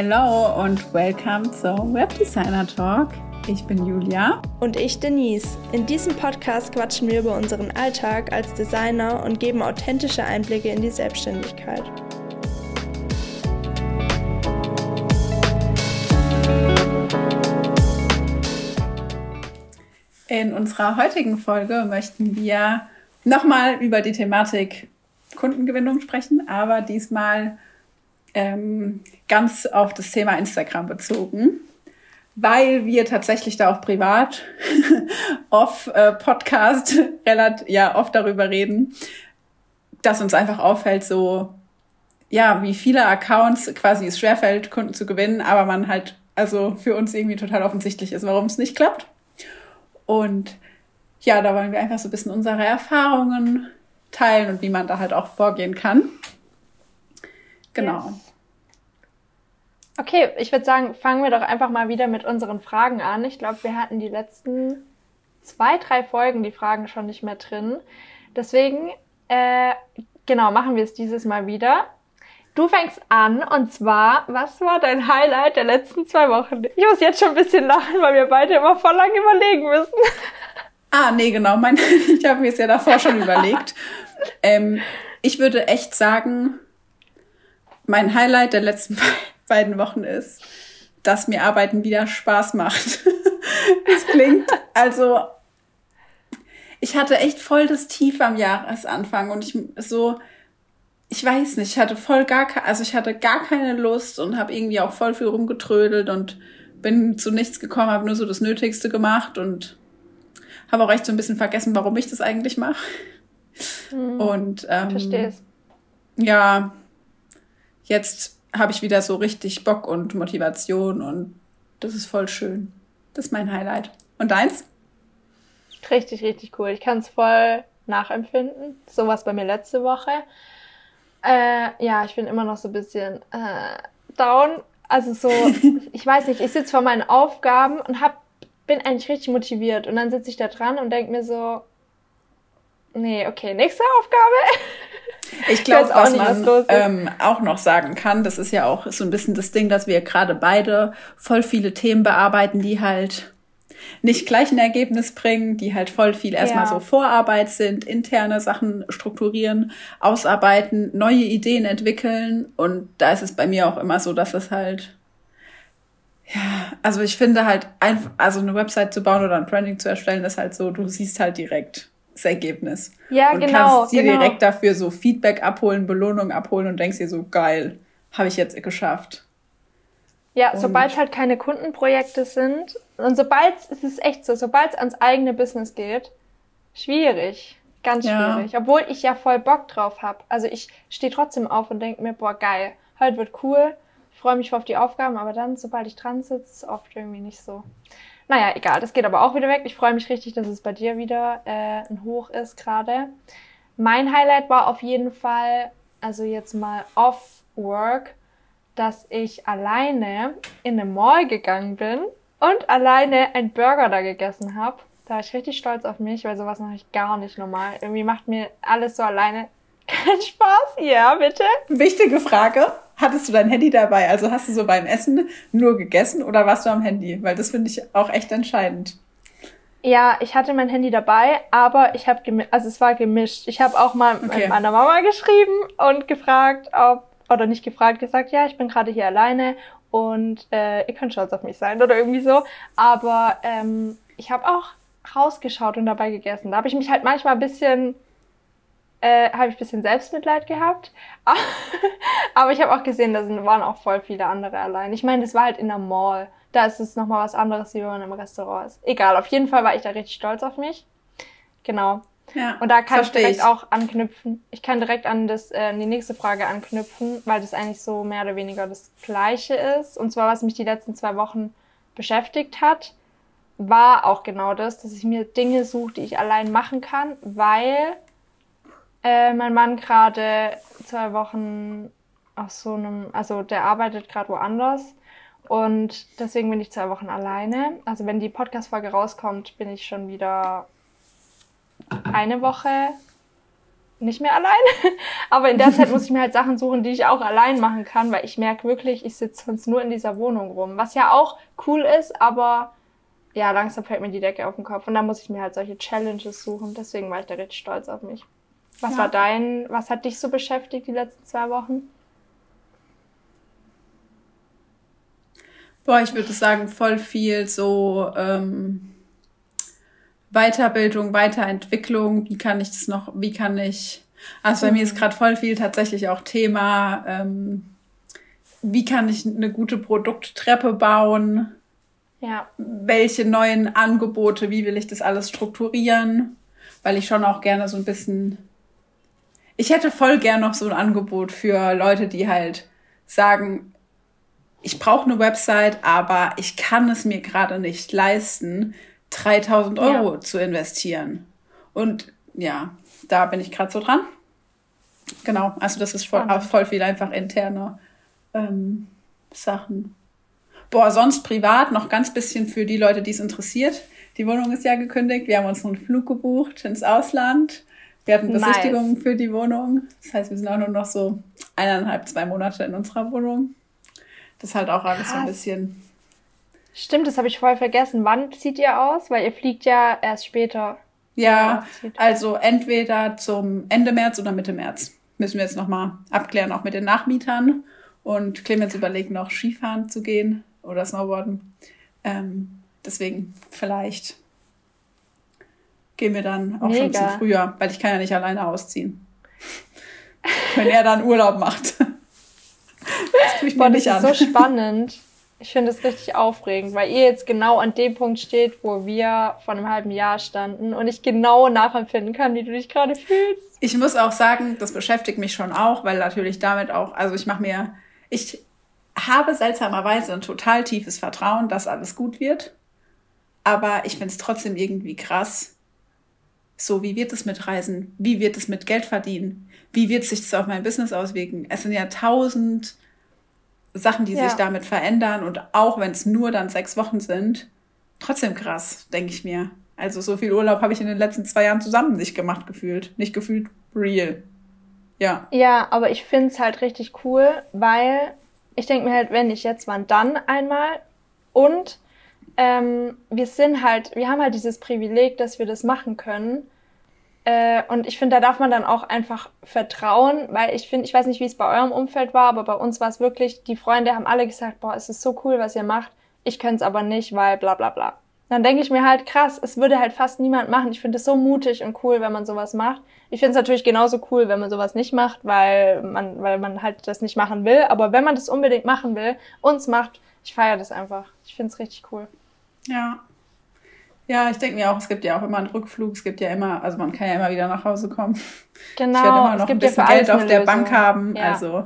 Hello und welcome zum Webdesigner Talk. Ich bin Julia. Und ich Denise. In diesem Podcast quatschen wir über unseren Alltag als Designer und geben authentische Einblicke in die Selbstständigkeit. In unserer heutigen Folge möchten wir nochmal über die Thematik Kundengewinnung sprechen, aber diesmal ähm, ganz auf das Thema Instagram bezogen weil wir tatsächlich da auch privat off äh, Podcast relativ ja oft darüber reden, dass uns einfach auffällt, so ja, wie viele Accounts quasi es schwerfällt, Kunden zu gewinnen, aber man halt also für uns irgendwie total offensichtlich ist, warum es nicht klappt. Und ja, da wollen wir einfach so ein bisschen unsere Erfahrungen teilen und wie man da halt auch vorgehen kann. Genau. Yes. Okay, ich würde sagen, fangen wir doch einfach mal wieder mit unseren Fragen an. Ich glaube, wir hatten die letzten zwei, drei Folgen die Fragen schon nicht mehr drin. Deswegen, äh, genau, machen wir es dieses Mal wieder. Du fängst an und zwar, was war dein Highlight der letzten zwei Wochen? Ich muss jetzt schon ein bisschen lachen, weil wir beide immer voll lang überlegen müssen. Ah, nee, genau. Mein, ich habe mir es ja davor schon überlegt. Ähm, ich würde echt sagen, mein Highlight der letzten beiden Wochen ist, dass mir Arbeiten wieder Spaß macht. das klingt, also, ich hatte echt voll das Tief am Jahresanfang und ich so, ich weiß nicht, ich hatte voll gar, also ich hatte gar keine Lust und habe irgendwie auch voll viel rumgetrödelt und bin zu nichts gekommen, habe nur so das Nötigste gemacht und habe auch echt so ein bisschen vergessen, warum ich das eigentlich mache. Mhm. Und ähm, Versteh's. ja, jetzt habe ich wieder so richtig Bock und Motivation und das ist voll schön. Das ist mein Highlight. Und deins? Richtig, richtig cool. Ich kann es voll nachempfinden. So war es bei mir letzte Woche. Äh, ja, ich bin immer noch so ein bisschen äh, down. Also so, ich weiß nicht, ich sitze vor meinen Aufgaben und hab, bin eigentlich richtig motiviert. Und dann sitze ich da dran und denke mir so, nee, okay, nächste Aufgabe. Ich glaube, was man ähm, auch noch sagen kann, das ist ja auch so ein bisschen das Ding, dass wir gerade beide voll viele Themen bearbeiten, die halt nicht gleich ein Ergebnis bringen, die halt voll viel erstmal ja. so Vorarbeit sind, interne Sachen strukturieren, ausarbeiten, neue Ideen entwickeln. Und da ist es bei mir auch immer so, dass es halt, ja, also ich finde halt einfach, also eine Website zu bauen oder ein Branding zu erstellen, ist halt so, du siehst halt direkt das Ergebnis. Ja, und genau. kannst dir genau. direkt dafür so Feedback abholen, Belohnung abholen und denkst dir so, geil, habe ich jetzt geschafft. Ja, sobald es halt keine Kundenprojekte sind und sobald es ist echt so, sobald es ans eigene Business geht, schwierig. Ganz schwierig. Ja. Obwohl ich ja voll Bock drauf habe. Also ich stehe trotzdem auf und denke mir, boah, geil, heute wird cool. Ich freue mich auf die Aufgaben, aber dann, sobald ich dran sitze, ist es oft irgendwie nicht so. Naja, egal, das geht aber auch wieder weg. Ich freue mich richtig, dass es bei dir wieder äh, ein Hoch ist gerade. Mein Highlight war auf jeden Fall, also jetzt mal off work, dass ich alleine in eine Mall gegangen bin und alleine einen Burger da gegessen habe. Da war ich richtig stolz auf mich, weil sowas mache ich gar nicht normal. Irgendwie macht mir alles so alleine keinen Spaß. Ja, bitte. Wichtige Frage hattest du dein Handy dabei? Also hast du so beim Essen nur gegessen oder warst du am Handy? Weil das finde ich auch echt entscheidend. Ja, ich hatte mein Handy dabei, aber ich habe also es war gemischt. Ich habe auch mal okay. mit meiner Mama geschrieben und gefragt, ob oder nicht gefragt, gesagt, ja, ich bin gerade hier alleine und äh, ihr könnt stolz auf mich sein oder irgendwie so. Aber ähm, ich habe auch rausgeschaut und dabei gegessen. Da habe ich mich halt manchmal ein bisschen äh, habe ich ein bisschen Selbstmitleid gehabt. Aber ich habe auch gesehen, da waren auch voll viele andere allein. Ich meine, das war halt in der Mall. Da ist es nochmal was anderes, wie wenn man im Restaurant ist. Egal, auf jeden Fall war ich da richtig stolz auf mich. Genau. Ja, und da kann ich direkt ich. auch anknüpfen. Ich kann direkt an das, äh, die nächste Frage anknüpfen, weil das eigentlich so mehr oder weniger das Gleiche ist. Und zwar, was mich die letzten zwei Wochen beschäftigt hat, war auch genau das, dass ich mir Dinge suche, die ich allein machen kann, weil äh, mein Mann gerade zwei Wochen auf so einem, also der arbeitet gerade woanders und deswegen bin ich zwei Wochen alleine. Also wenn die Podcast-Folge rauskommt, bin ich schon wieder eine Woche nicht mehr allein. Aber in der Zeit muss ich mir halt Sachen suchen, die ich auch allein machen kann, weil ich merke wirklich, ich sitze sonst nur in dieser Wohnung rum. Was ja auch cool ist, aber ja, langsam fällt mir die Decke auf den Kopf. Und dann muss ich mir halt solche Challenges suchen. Deswegen war ich da richtig stolz auf mich. Was ja. war dein, was hat dich so beschäftigt die letzten zwei Wochen? Boah, ich würde sagen, voll viel so ähm, Weiterbildung, Weiterentwicklung. Wie kann ich das noch, wie kann ich, also bei mhm. mir ist mhm. gerade voll viel tatsächlich auch Thema, ähm, wie kann ich eine gute Produkttreppe bauen? Ja. Welche neuen Angebote, wie will ich das alles strukturieren? Weil ich schon auch gerne so ein bisschen, ich hätte voll gern noch so ein Angebot für Leute, die halt sagen, ich brauche eine Website, aber ich kann es mir gerade nicht leisten, 3000 Euro ja. zu investieren. Und ja, da bin ich gerade so dran. Genau, also das ist voll, voll viel einfach interne ähm, Sachen. Boah, sonst privat noch ganz bisschen für die Leute, die es interessiert. Die Wohnung ist ja gekündigt. Wir haben uns einen Flug gebucht ins Ausland. Wir hatten Besichtigungen nice. für die Wohnung. Das heißt, wir sind auch nur noch so eineinhalb, zwei Monate in unserer Wohnung. Das ist halt auch alles Krass. so ein bisschen. Stimmt, das habe ich voll vergessen. Wann zieht ihr aus? Weil ihr fliegt ja erst später. Ja, also entweder zum Ende März oder Mitte März. Müssen wir jetzt nochmal abklären, auch mit den Nachmietern. Und Clemens überlegt noch, Skifahren zu gehen oder Snowboarden. Ähm, deswegen vielleicht gehen wir dann auch Mega. schon zum Frühjahr, weil ich kann ja nicht alleine ausziehen. Wenn er dann Urlaub macht. Das tue ich mir nicht an. Das ist so spannend. Ich finde es richtig aufregend, weil ihr jetzt genau an dem Punkt steht, wo wir vor einem halben Jahr standen und ich genau nachempfinden kann, wie du dich gerade fühlst. Ich muss auch sagen, das beschäftigt mich schon auch, weil natürlich damit auch, also ich mache mir, ich habe seltsamerweise ein total tiefes Vertrauen, dass alles gut wird, aber ich finde es trotzdem irgendwie krass. So, wie wird es mit Reisen? Wie wird es mit Geld verdienen? Wie wird sich das auf mein Business auswirken? Es sind ja tausend Sachen, die ja. sich damit verändern und auch wenn es nur dann sechs Wochen sind, trotzdem krass, denke ich mir. Also so viel Urlaub habe ich in den letzten zwei Jahren zusammen nicht gemacht gefühlt. Nicht gefühlt real. Ja. Ja, aber ich finde es halt richtig cool, weil ich denke mir halt, wenn nicht jetzt, wann dann einmal? Und ähm, wir sind halt, wir haben halt dieses Privileg, dass wir das machen können. Äh, und ich finde, da darf man dann auch einfach vertrauen, weil ich finde, ich weiß nicht, wie es bei eurem Umfeld war, aber bei uns war es wirklich, die Freunde haben alle gesagt, boah, es ist so cool, was ihr macht. Ich könnte es aber nicht, weil bla bla bla. Dann denke ich mir halt, krass, es würde halt fast niemand machen. Ich finde es so mutig und cool, wenn man sowas macht. Ich finde es natürlich genauso cool, wenn man sowas nicht macht, weil man, weil man halt das nicht machen will. Aber wenn man das unbedingt machen will, uns macht, ich feiere das einfach. Ich finde es richtig cool. Ja, ja, ich denke mir auch, es gibt ja auch immer einen Rückflug, es gibt ja immer, also man kann ja immer wieder nach Hause kommen. Genau. Ich werde immer noch ein bisschen ja Geld auf der Lösung. Bank haben, ja. also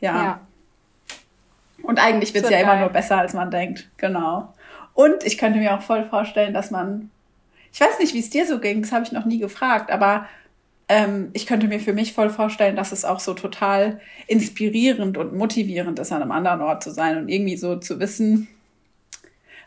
ja. ja. Und eigentlich wird es ja geil. immer nur besser, als man denkt, genau. Und ich könnte mir auch voll vorstellen, dass man, ich weiß nicht, wie es dir so ging, das habe ich noch nie gefragt, aber ähm, ich könnte mir für mich voll vorstellen, dass es auch so total inspirierend und motivierend ist, an einem anderen Ort zu sein und irgendwie so zu wissen,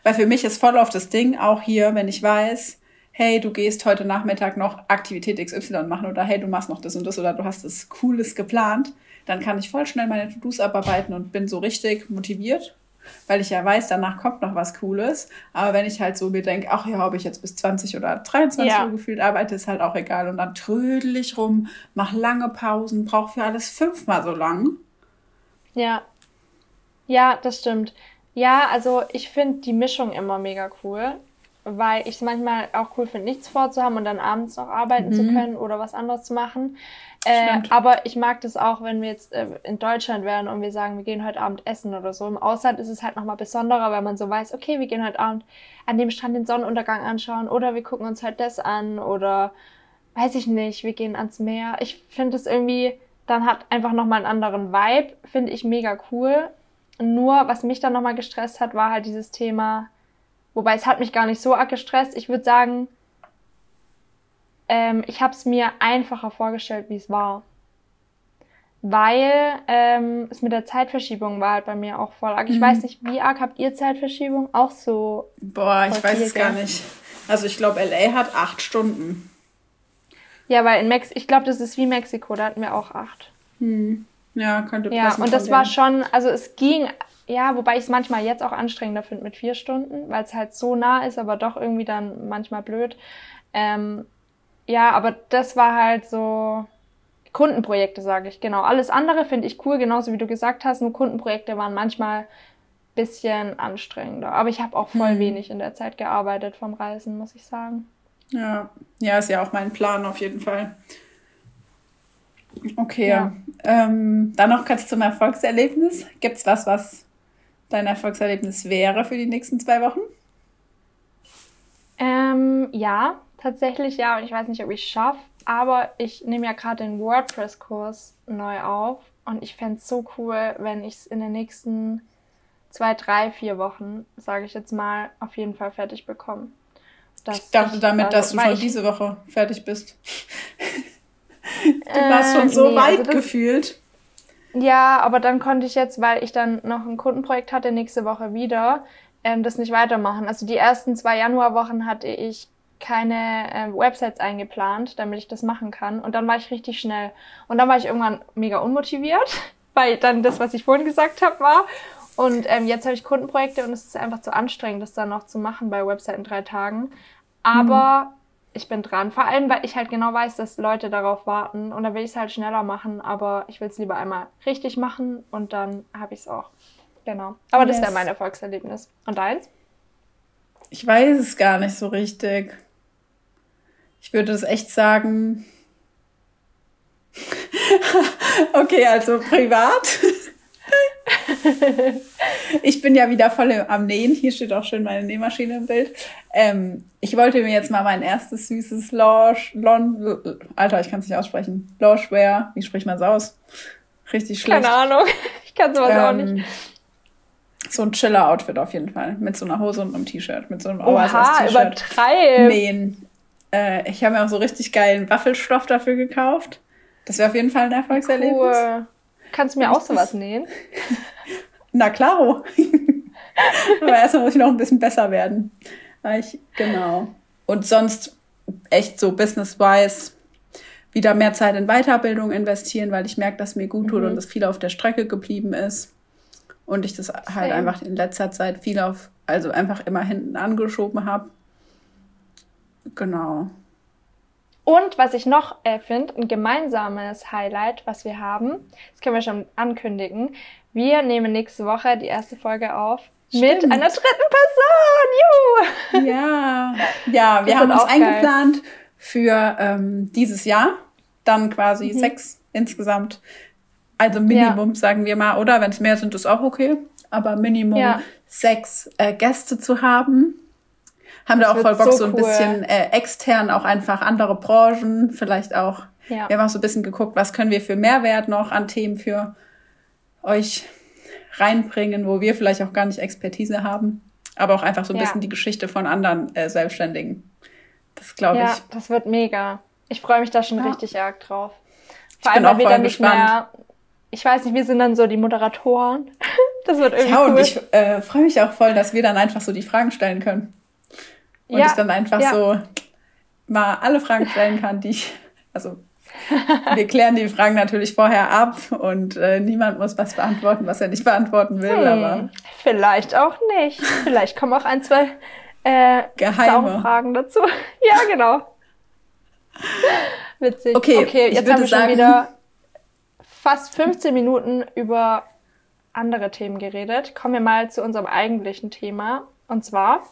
weil für mich ist voll auf das Ding, auch hier, wenn ich weiß, hey, du gehst heute Nachmittag noch Aktivität XY machen oder hey, du machst noch das und das oder du hast das Cooles geplant, dann kann ich voll schnell meine To-Dos abarbeiten und bin so richtig motiviert, weil ich ja weiß, danach kommt noch was Cooles. Aber wenn ich halt so mir denke, ach ja, ob ich jetzt bis 20 oder 23 ja. Uhr gefühlt arbeite, ist halt auch egal. Und dann trödel ich rum, mach lange Pausen, brauche für alles fünfmal so lang. Ja. Ja, das stimmt. Ja, also ich finde die Mischung immer mega cool, weil ich es manchmal auch cool finde, nichts vorzuhaben und dann abends noch arbeiten mhm. zu können oder was anderes zu machen. Äh, aber ich mag das auch, wenn wir jetzt äh, in Deutschland wären und wir sagen, wir gehen heute Abend essen oder so. Im Ausland ist es halt nochmal besonderer, weil man so weiß, okay, wir gehen heute Abend an dem Strand den Sonnenuntergang anschauen oder wir gucken uns halt das an oder weiß ich nicht, wir gehen ans Meer. Ich finde es irgendwie, dann hat einfach nochmal einen anderen Vibe, finde ich mega cool. Nur, was mich dann nochmal gestresst hat, war halt dieses Thema, wobei es hat mich gar nicht so arg gestresst. Ich würde sagen, ähm, ich habe es mir einfacher vorgestellt, wie es war. Weil ähm, es mit der Zeitverschiebung war halt bei mir auch voll arg. Ich mhm. weiß nicht, wie arg habt ihr Zeitverschiebung? Auch so. Boah, ich weiß es gar nicht. Also ich glaube, LA hat acht Stunden. Ja, weil in Mex ich glaube, das ist wie Mexiko, da hatten wir auch acht. Hm. Ja, könnte Ja, und das war schon, also es ging, ja, wobei ich es manchmal jetzt auch anstrengender finde mit vier Stunden, weil es halt so nah ist, aber doch irgendwie dann manchmal blöd. Ähm, ja, aber das war halt so Kundenprojekte, sage ich, genau. Alles andere finde ich cool, genauso wie du gesagt hast. Nur Kundenprojekte waren manchmal bisschen anstrengender. Aber ich habe auch voll hm. wenig in der Zeit gearbeitet vom Reisen, muss ich sagen. Ja, ja, ist ja auch mein Plan auf jeden Fall. Okay, ja. ähm, dann noch kurz zum Erfolgserlebnis. Gibt es was, was dein Erfolgserlebnis wäre für die nächsten zwei Wochen? Ähm, ja, tatsächlich ja. Und ich weiß nicht, ob ich es schaffe. Aber ich nehme ja gerade den WordPress-Kurs neu auf. Und ich fände es so cool, wenn ich es in den nächsten zwei, drei, vier Wochen, sage ich jetzt mal, auf jeden Fall fertig bekomme. ich dachte damit, dass du schon diese Woche fertig bist. du warst schon so äh, nee, weit also das, gefühlt. Ja, aber dann konnte ich jetzt, weil ich dann noch ein Kundenprojekt hatte, nächste Woche wieder, ähm, das nicht weitermachen. Also die ersten zwei Januarwochen hatte ich keine äh, Websites eingeplant, damit ich das machen kann. Und dann war ich richtig schnell. Und dann war ich irgendwann mega unmotiviert, weil dann das, was ich vorhin gesagt habe, war. Und ähm, jetzt habe ich Kundenprojekte und es ist einfach zu anstrengend, das dann noch zu machen bei Website in drei Tagen. Aber mhm. Ich bin dran. Vor allem, weil ich halt genau weiß, dass Leute darauf warten. Und dann will ich es halt schneller machen, aber ich will es lieber einmal richtig machen und dann habe ich es auch. Genau. Aber yes. das wäre mein Erfolgserlebnis. Und deins? Ich weiß es gar nicht so richtig. Ich würde es echt sagen. okay, also privat. ich bin ja wieder voll am Nähen. Hier steht auch schön meine Nähmaschine im Bild. Ähm, ich wollte mir jetzt mal mein erstes süßes Lounge, Lon, Alter, ich kann es nicht aussprechen. Loungewear, wie spricht man es aus? Richtig schlecht. Keine Ahnung, ich kann sowas ähm, auch nicht. So ein Chiller-Outfit auf jeden Fall. Mit so einer Hose und einem T-Shirt. Mit so einem Oha, übertreib. Nähen. Äh, ich habe mir auch so richtig geilen Waffelstoff dafür gekauft. Das wäre auf jeden Fall ein Erfolgserlebnis. Cool. Kannst du mir auch sowas nähen? Na klaro. Aber erstmal muss ich noch ein bisschen besser werden. Ich, genau. Und sonst echt so business-wise wieder mehr Zeit in Weiterbildung investieren, weil ich merke, dass mir gut tut mhm. und dass viel auf der Strecke geblieben ist. Und ich das halt Same. halt einfach in letzter Zeit viel auf, also einfach immer hinten angeschoben habe. Genau. Und was ich noch äh, finde, ein gemeinsames Highlight, was wir haben, das können wir schon ankündigen. Wir nehmen nächste Woche die erste Folge auf Stimmt. mit einer dritten Person. Juhu! Ja, ja, wir haben uns eingeplant für ähm, dieses Jahr. Dann quasi mhm. sechs insgesamt. Also Minimum, ja. sagen wir mal, oder? Wenn es mehr sind, ist auch okay. Aber Minimum ja. sechs äh, Gäste zu haben haben das da auch voll Bock, so, so ein cool. bisschen äh, extern auch einfach andere Branchen, vielleicht auch. Ja. Wir haben auch so ein bisschen geguckt, was können wir für Mehrwert noch an Themen für euch reinbringen, wo wir vielleicht auch gar nicht Expertise haben, aber auch einfach so ein ja. bisschen die Geschichte von anderen äh, Selbstständigen. Das glaube ich. Ja, das wird mega. Ich freue mich da schon ja. richtig arg drauf. Vor allem, weil wir dann nicht mehr, ich weiß nicht, wir sind dann so die Moderatoren. Das wird irgendwie Ja, cool. und ich äh, freue mich auch voll, dass wir dann einfach so die Fragen stellen können. Und ich dann einfach so mal alle Fragen stellen kann, die ich, also wir klären die Fragen natürlich vorher ab und äh, niemand muss was beantworten, was er nicht beantworten will. Hm, aber vielleicht auch nicht. Vielleicht kommen auch ein, zwei äh, Geheime Fragen dazu. ja, genau. Witzig. Okay, okay jetzt haben wir schon wieder fast 15 Minuten über andere Themen geredet. Kommen wir mal zu unserem eigentlichen Thema. Und zwar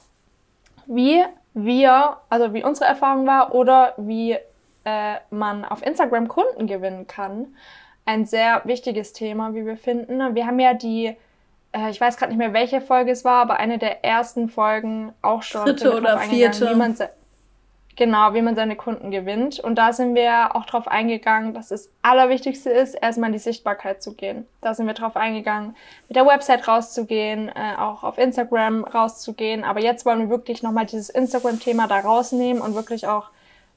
wie wir, also wie unsere Erfahrung war oder wie äh, man auf Instagram Kunden gewinnen kann. Ein sehr wichtiges Thema, wie wir finden. Wir haben ja die, äh, ich weiß gerade nicht mehr, welche Folge es war, aber eine der ersten Folgen auch schon. Dritte oder vierte. Wie man, Genau, wie man seine Kunden gewinnt. Und da sind wir auch drauf eingegangen, dass das Allerwichtigste ist, erstmal in die Sichtbarkeit zu gehen. Da sind wir drauf eingegangen, mit der Website rauszugehen, äh, auch auf Instagram rauszugehen. Aber jetzt wollen wir wirklich nochmal dieses Instagram-Thema da rausnehmen und wirklich auch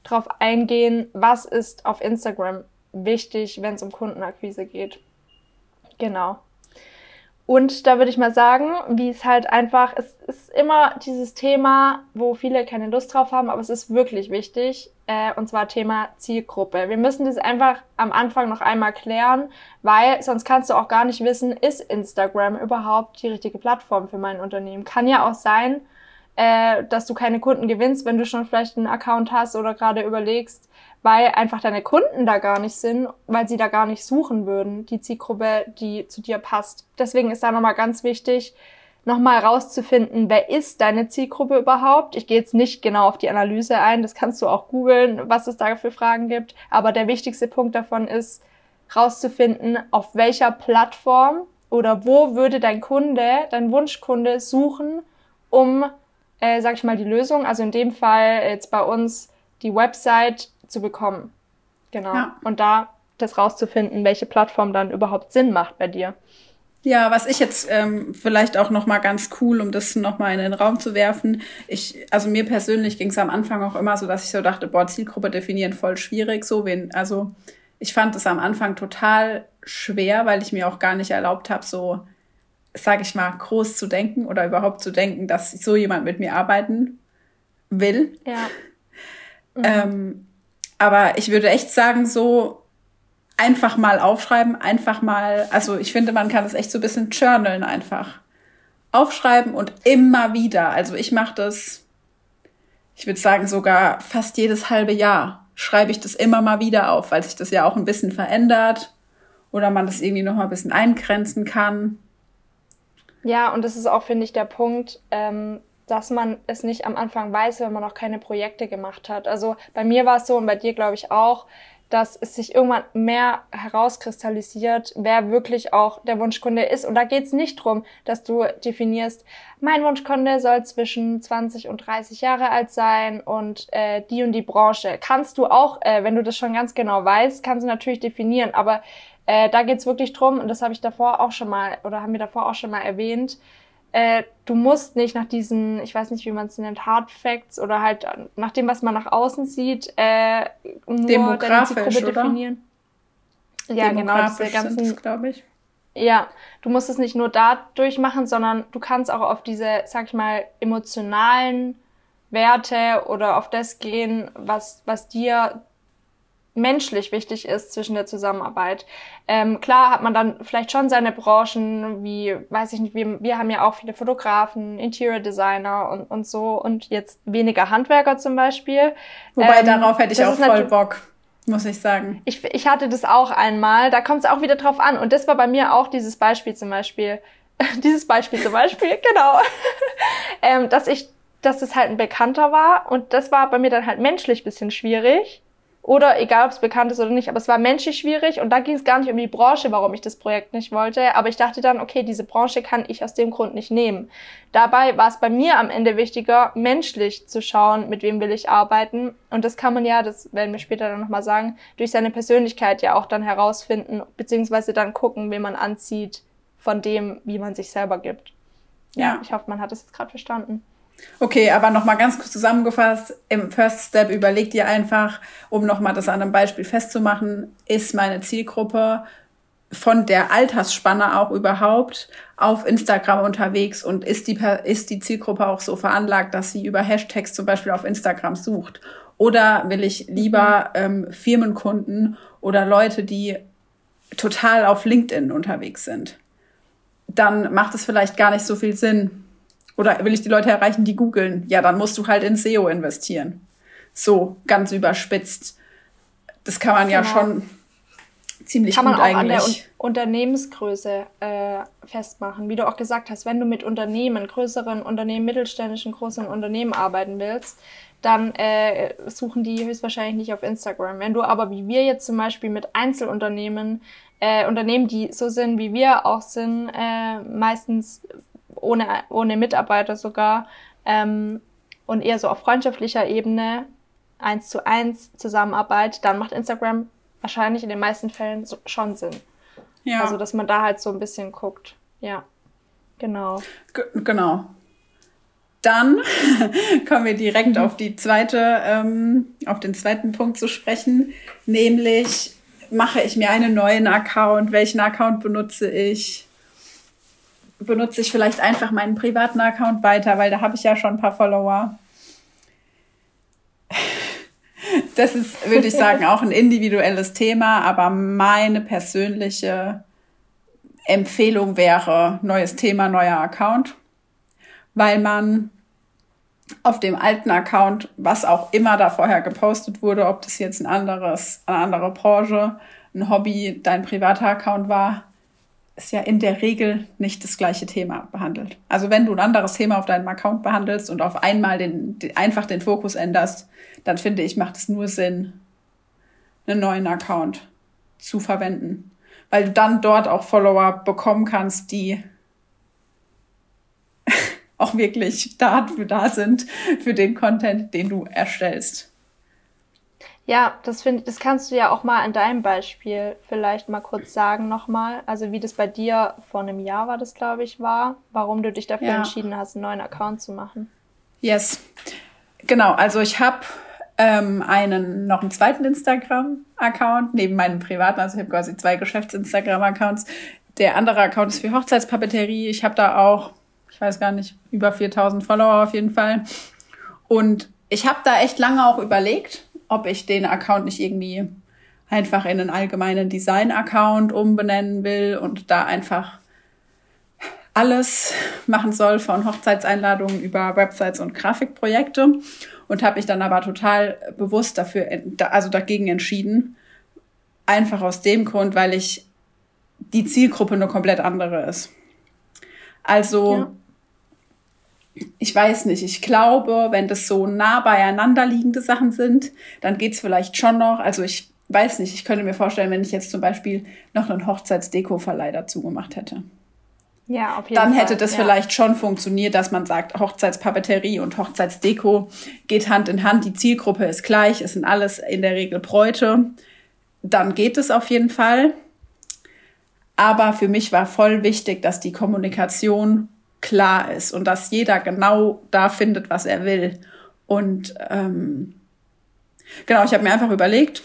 drauf eingehen, was ist auf Instagram wichtig, wenn es um Kundenakquise geht. Genau. Und da würde ich mal sagen, wie es halt einfach, es ist immer dieses Thema, wo viele keine Lust drauf haben, aber es ist wirklich wichtig. äh, und zwar Thema Zielgruppe. Wir müssen das einfach am Anfang noch einmal klären, weil sonst kannst du auch gar nicht wissen, ist Instagram überhaupt die richtige Plattform für mein Unternehmen. Kann ja auch sein, äh, dass du keine Kunden gewinnst, wenn du schon vielleicht einen Account hast oder gerade überlegst, weil einfach deine Kunden da gar nicht sind, weil sie da gar nicht suchen würden, die Zielgruppe, die zu dir passt. Deswegen ist da nochmal ganz wichtig, nochmal rauszufinden, wer ist deine Zielgruppe überhaupt. Ich gehe jetzt nicht genau auf die Analyse ein, das kannst du auch googeln, was es da für Fragen gibt. Aber der wichtigste Punkt davon ist, rauszufinden, auf welcher Plattform oder wo würde dein Kunde, dein Wunschkunde suchen, um, äh, sag ich mal, die Lösung, also in dem Fall jetzt bei uns die Website zu bekommen. Genau. Ja. Und da das rauszufinden, welche Plattform dann überhaupt Sinn macht bei dir. Ja, was ich jetzt ähm, vielleicht auch noch mal ganz cool, um das noch mal in den Raum zu werfen. Ich, also mir persönlich ging es am Anfang auch immer so, dass ich so dachte, boah, Zielgruppe definieren voll schwierig. So wen, also ich fand es am Anfang total schwer, weil ich mir auch gar nicht erlaubt habe, so, sage ich mal, groß zu denken oder überhaupt zu denken, dass so jemand mit mir arbeiten will. Ja. Mhm. Ähm, aber ich würde echt sagen, so einfach mal aufschreiben, einfach mal, also ich finde, man kann das echt so ein bisschen journalen einfach. Aufschreiben und immer wieder. Also ich mache das, ich würde sagen, sogar fast jedes halbe Jahr schreibe ich das immer mal wieder auf, weil sich das ja auch ein bisschen verändert oder man das irgendwie noch mal ein bisschen eingrenzen kann. Ja, und das ist auch, finde ich, der Punkt, ähm, dass man es nicht am Anfang weiß, wenn man noch keine Projekte gemacht hat. Also bei mir war es so und bei dir glaube ich auch, dass es sich irgendwann mehr herauskristallisiert, wer wirklich auch der Wunschkunde ist. Und da geht es nicht drum, dass du definierst, mein Wunschkunde soll zwischen 20 und 30 Jahre alt sein und äh, die und die Branche. Kannst du auch, äh, wenn du das schon ganz genau weißt, kannst du natürlich definieren. Aber äh, da geht es wirklich drum, und das habe ich davor auch schon mal, oder haben wir davor auch schon mal erwähnt, äh, du musst nicht nach diesen, ich weiß nicht, wie man es nennt, Hard Facts oder halt nach dem, was man nach außen sieht, äh, nur deine Zielgruppe definieren. Ja, genau, diese ganzen, glaube ich. Ja, du musst es nicht nur dadurch machen, sondern du kannst auch auf diese, sag ich mal, emotionalen Werte oder auf das gehen, was, was dir menschlich wichtig ist zwischen der Zusammenarbeit. Ähm, klar hat man dann vielleicht schon seine Branchen, wie, weiß ich nicht, wir, wir haben ja auch viele Fotografen, Interior Designer und, und so und jetzt weniger Handwerker zum Beispiel. Wobei ähm, darauf hätte ich auch voll Bock, muss ich sagen. Ich, ich hatte das auch einmal, da kommt es auch wieder drauf an und das war bei mir auch dieses Beispiel zum Beispiel, dieses Beispiel zum Beispiel, genau, ähm, dass ich, dass das halt ein Bekannter war und das war bei mir dann halt menschlich bisschen schwierig oder egal, ob es bekannt ist oder nicht, aber es war menschlich schwierig und da ging es gar nicht um die Branche, warum ich das Projekt nicht wollte, aber ich dachte dann, okay, diese Branche kann ich aus dem Grund nicht nehmen. Dabei war es bei mir am Ende wichtiger, menschlich zu schauen, mit wem will ich arbeiten und das kann man ja, das werden wir später dann nochmal sagen, durch seine Persönlichkeit ja auch dann herausfinden, beziehungsweise dann gucken, wen man anzieht von dem, wie man sich selber gibt. Ja, ich hoffe, man hat es jetzt gerade verstanden. Okay, aber nochmal ganz kurz zusammengefasst, im First Step überlegt ihr einfach, um nochmal das an einem Beispiel festzumachen, ist meine Zielgruppe von der Altersspanne auch überhaupt auf Instagram unterwegs und ist die, ist die Zielgruppe auch so veranlagt, dass sie über Hashtags zum Beispiel auf Instagram sucht? Oder will ich lieber ähm, Firmenkunden oder Leute, die total auf LinkedIn unterwegs sind? Dann macht es vielleicht gar nicht so viel Sinn, oder will ich die Leute erreichen, die googeln? Ja, dann musst du halt in SEO investieren. So, ganz überspitzt. Das kann man genau. ja schon ziemlich kann man gut auch eigentlich. an der Un Unternehmensgröße äh, festmachen. Wie du auch gesagt hast, wenn du mit Unternehmen, größeren Unternehmen, mittelständischen, großen Unternehmen arbeiten willst, dann äh, suchen die höchstwahrscheinlich nicht auf Instagram. Wenn du aber wie wir jetzt zum Beispiel mit Einzelunternehmen, äh, Unternehmen, die so sind, wie wir auch sind, äh, meistens ohne, ohne Mitarbeiter sogar ähm, und eher so auf freundschaftlicher Ebene eins zu eins Zusammenarbeit, dann macht Instagram wahrscheinlich in den meisten Fällen so, schon Sinn. Ja. Also, dass man da halt so ein bisschen guckt. Ja, genau. G genau. Dann kommen wir direkt mhm. auf die zweite, ähm, auf den zweiten Punkt zu sprechen, nämlich mache ich mir einen neuen Account, welchen Account benutze ich, benutze ich vielleicht einfach meinen privaten Account weiter, weil da habe ich ja schon ein paar Follower. das ist, würde ich sagen, auch ein individuelles Thema, aber meine persönliche Empfehlung wäre neues Thema, neuer Account, weil man auf dem alten Account, was auch immer da vorher gepostet wurde, ob das jetzt ein anderes, eine andere Branche, ein Hobby, dein privater Account war, ist ja in der Regel nicht das gleiche Thema behandelt. Also wenn du ein anderes Thema auf deinem Account behandelst und auf einmal den, einfach den Fokus änderst, dann finde ich, macht es nur Sinn, einen neuen Account zu verwenden. Weil du dann dort auch Follower bekommen kannst, die auch wirklich dafür da sind, für den Content, den du erstellst. Ja, das finde das kannst du ja auch mal in deinem Beispiel vielleicht mal kurz sagen nochmal. Also wie das bei dir vor einem Jahr war das, glaube ich, war, warum du dich dafür ja. entschieden hast, einen neuen Account zu machen. Yes. Genau, also ich habe ähm, einen noch einen zweiten Instagram-Account neben meinem privaten, also ich habe quasi zwei Geschäfts-Instagram-Accounts. Der andere Account ist für Hochzeitspapeterie. Ich habe da auch, ich weiß gar nicht, über 4000 Follower auf jeden Fall. Und ich habe da echt lange auch überlegt, ob ich den Account nicht irgendwie einfach in einen allgemeinen Design-Account umbenennen will und da einfach alles machen soll von Hochzeitseinladungen über Websites und Grafikprojekte und habe mich dann aber total bewusst dafür also dagegen entschieden. Einfach aus dem Grund weil ich die Zielgruppe eine komplett andere ist. Also ja ich weiß nicht, ich glaube, wenn das so nah beieinander liegende Sachen sind, dann geht's vielleicht schon noch. Also ich weiß nicht, ich könnte mir vorstellen, wenn ich jetzt zum Beispiel noch einen Hochzeitsdeko-Verleih dazu gemacht hätte. Ja, auf jeden Dann Fall. hätte das ja. vielleicht schon funktioniert, dass man sagt, Hochzeitspapeterie und Hochzeitsdeko geht Hand in Hand, die Zielgruppe ist gleich, es sind alles in der Regel Bräute. Dann geht es auf jeden Fall. Aber für mich war voll wichtig, dass die Kommunikation klar ist und dass jeder genau da findet, was er will. Und ähm, genau, ich habe mir einfach überlegt,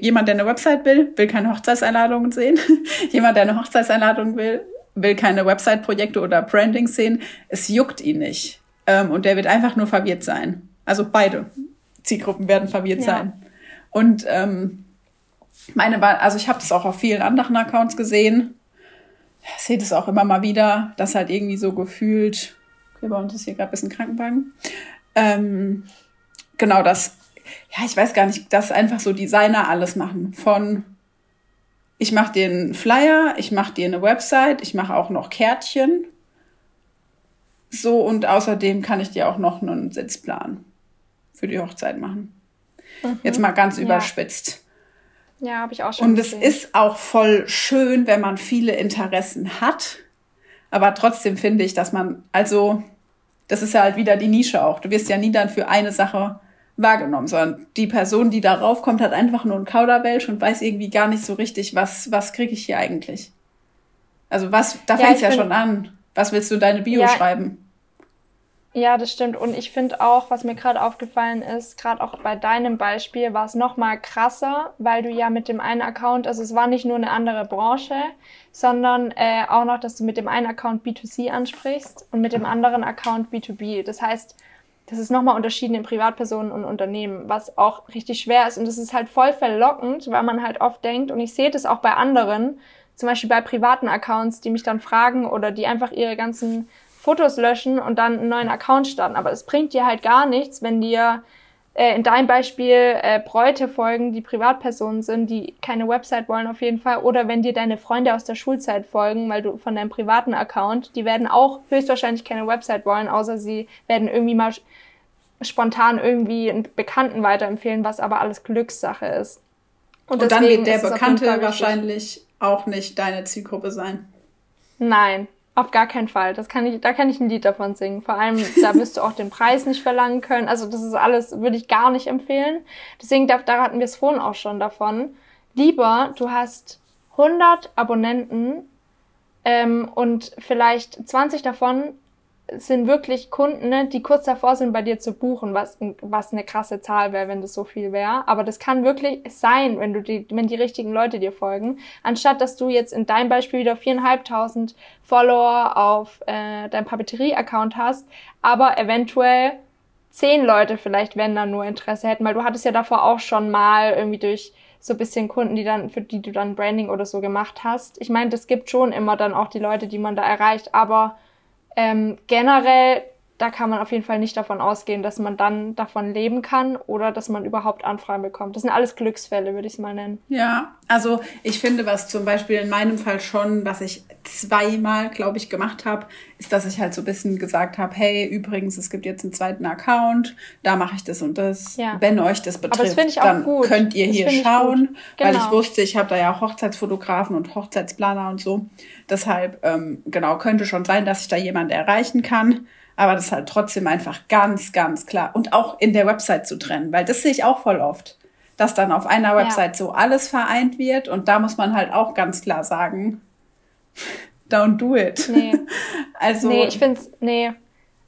jemand, der eine Website will, will keine Hochzeitseinladungen sehen. jemand, der eine Hochzeitseinladung will, will keine Website-Projekte oder Branding sehen. Es juckt ihn nicht. Ähm, und der wird einfach nur verwirrt sein. Also beide Zielgruppen werden verwirrt ja. sein. Und ähm, meine, also ich habe das auch auf vielen anderen Accounts gesehen ich sehe das auch immer mal wieder, dass halt irgendwie so gefühlt, okay, bei uns ist hier gerade ein bisschen Krankenwagen, ähm, genau das, ja, ich weiß gar nicht, dass einfach so Designer alles machen. Von ich mache dir einen Flyer, ich mache dir eine Website, ich mache auch noch Kärtchen. So, und außerdem kann ich dir auch noch einen Sitzplan für die Hochzeit machen. Mhm. Jetzt mal ganz überspitzt. Ja, habe ich auch schon. Und es ist auch voll schön, wenn man viele Interessen hat. Aber trotzdem finde ich, dass man, also, das ist ja halt wieder die Nische auch. Du wirst ja nie dann für eine Sache wahrgenommen, sondern die Person, die darauf kommt, hat einfach nur einen Kauderwelsch und weiß irgendwie gar nicht so richtig, was, was kriege ich hier eigentlich. Also was, da ja, fängt ja schon an. Was willst du deine Bio ja, schreiben? Ja, das stimmt. Und ich finde auch, was mir gerade aufgefallen ist, gerade auch bei deinem Beispiel, war es noch mal krasser, weil du ja mit dem einen Account, also es war nicht nur eine andere Branche, sondern äh, auch noch, dass du mit dem einen Account B2C ansprichst und mit dem anderen Account B2B. Das heißt, das ist nochmal unterschieden in Privatpersonen und Unternehmen, was auch richtig schwer ist. Und das ist halt voll verlockend, weil man halt oft denkt, und ich sehe das auch bei anderen, zum Beispiel bei privaten Accounts, die mich dann fragen oder die einfach ihre ganzen Fotos löschen und dann einen neuen Account starten. Aber es bringt dir halt gar nichts, wenn dir äh, in deinem Beispiel äh, Bräute folgen, die Privatpersonen sind, die keine Website wollen auf jeden Fall. Oder wenn dir deine Freunde aus der Schulzeit folgen, weil du von deinem privaten Account, die werden auch höchstwahrscheinlich keine Website wollen, außer sie werden irgendwie mal spontan irgendwie einen Bekannten weiterempfehlen, was aber alles Glückssache ist. Und, und dann wird der Bekannte wahrscheinlich auch nicht deine Zielgruppe sein. Nein, auf gar keinen Fall. Das kann ich, da kann ich ein Lied davon singen. Vor allem, da wirst du auch den Preis nicht verlangen können. Also das ist alles, würde ich gar nicht empfehlen. Deswegen, da, da hatten wir es vorhin auch schon davon. Lieber, du hast 100 Abonnenten ähm, und vielleicht 20 davon sind wirklich Kunden, ne, die kurz davor sind, bei dir zu buchen, was, was eine krasse Zahl wäre, wenn das so viel wäre. Aber das kann wirklich sein, wenn du die, wenn die richtigen Leute dir folgen. Anstatt dass du jetzt in deinem Beispiel wieder viereinhalbtausend Follower auf äh, deinem Papeterie-Account hast, aber eventuell zehn Leute vielleicht, wenn dann nur Interesse hätten, weil du hattest ja davor auch schon mal irgendwie durch so bisschen Kunden, die dann, für die du dann Branding oder so gemacht hast. Ich meine, das gibt schon immer dann auch die Leute, die man da erreicht, aber ähm, generell da kann man auf jeden Fall nicht davon ausgehen, dass man dann davon leben kann oder dass man überhaupt Anfragen bekommt. Das sind alles Glücksfälle, würde ich es mal nennen. Ja, also ich finde, was zum Beispiel in meinem Fall schon, was ich zweimal, glaube ich, gemacht habe, ist, dass ich halt so ein bisschen gesagt habe, hey, übrigens, es gibt jetzt einen zweiten Account, da mache ich das und das. Ja. Wenn euch das betrifft, das dann gut. könnt ihr das hier schauen, genau. weil ich wusste, ich habe da ja auch Hochzeitsfotografen und Hochzeitsplaner und so. Deshalb, ähm, genau, könnte schon sein, dass ich da jemand erreichen kann aber das ist halt trotzdem einfach ganz, ganz klar. Und auch in der Website zu trennen, weil das sehe ich auch voll oft, dass dann auf einer Website ja. so alles vereint wird und da muss man halt auch ganz klar sagen, don't do it. Nee. also. Nee, ich finde es, nee.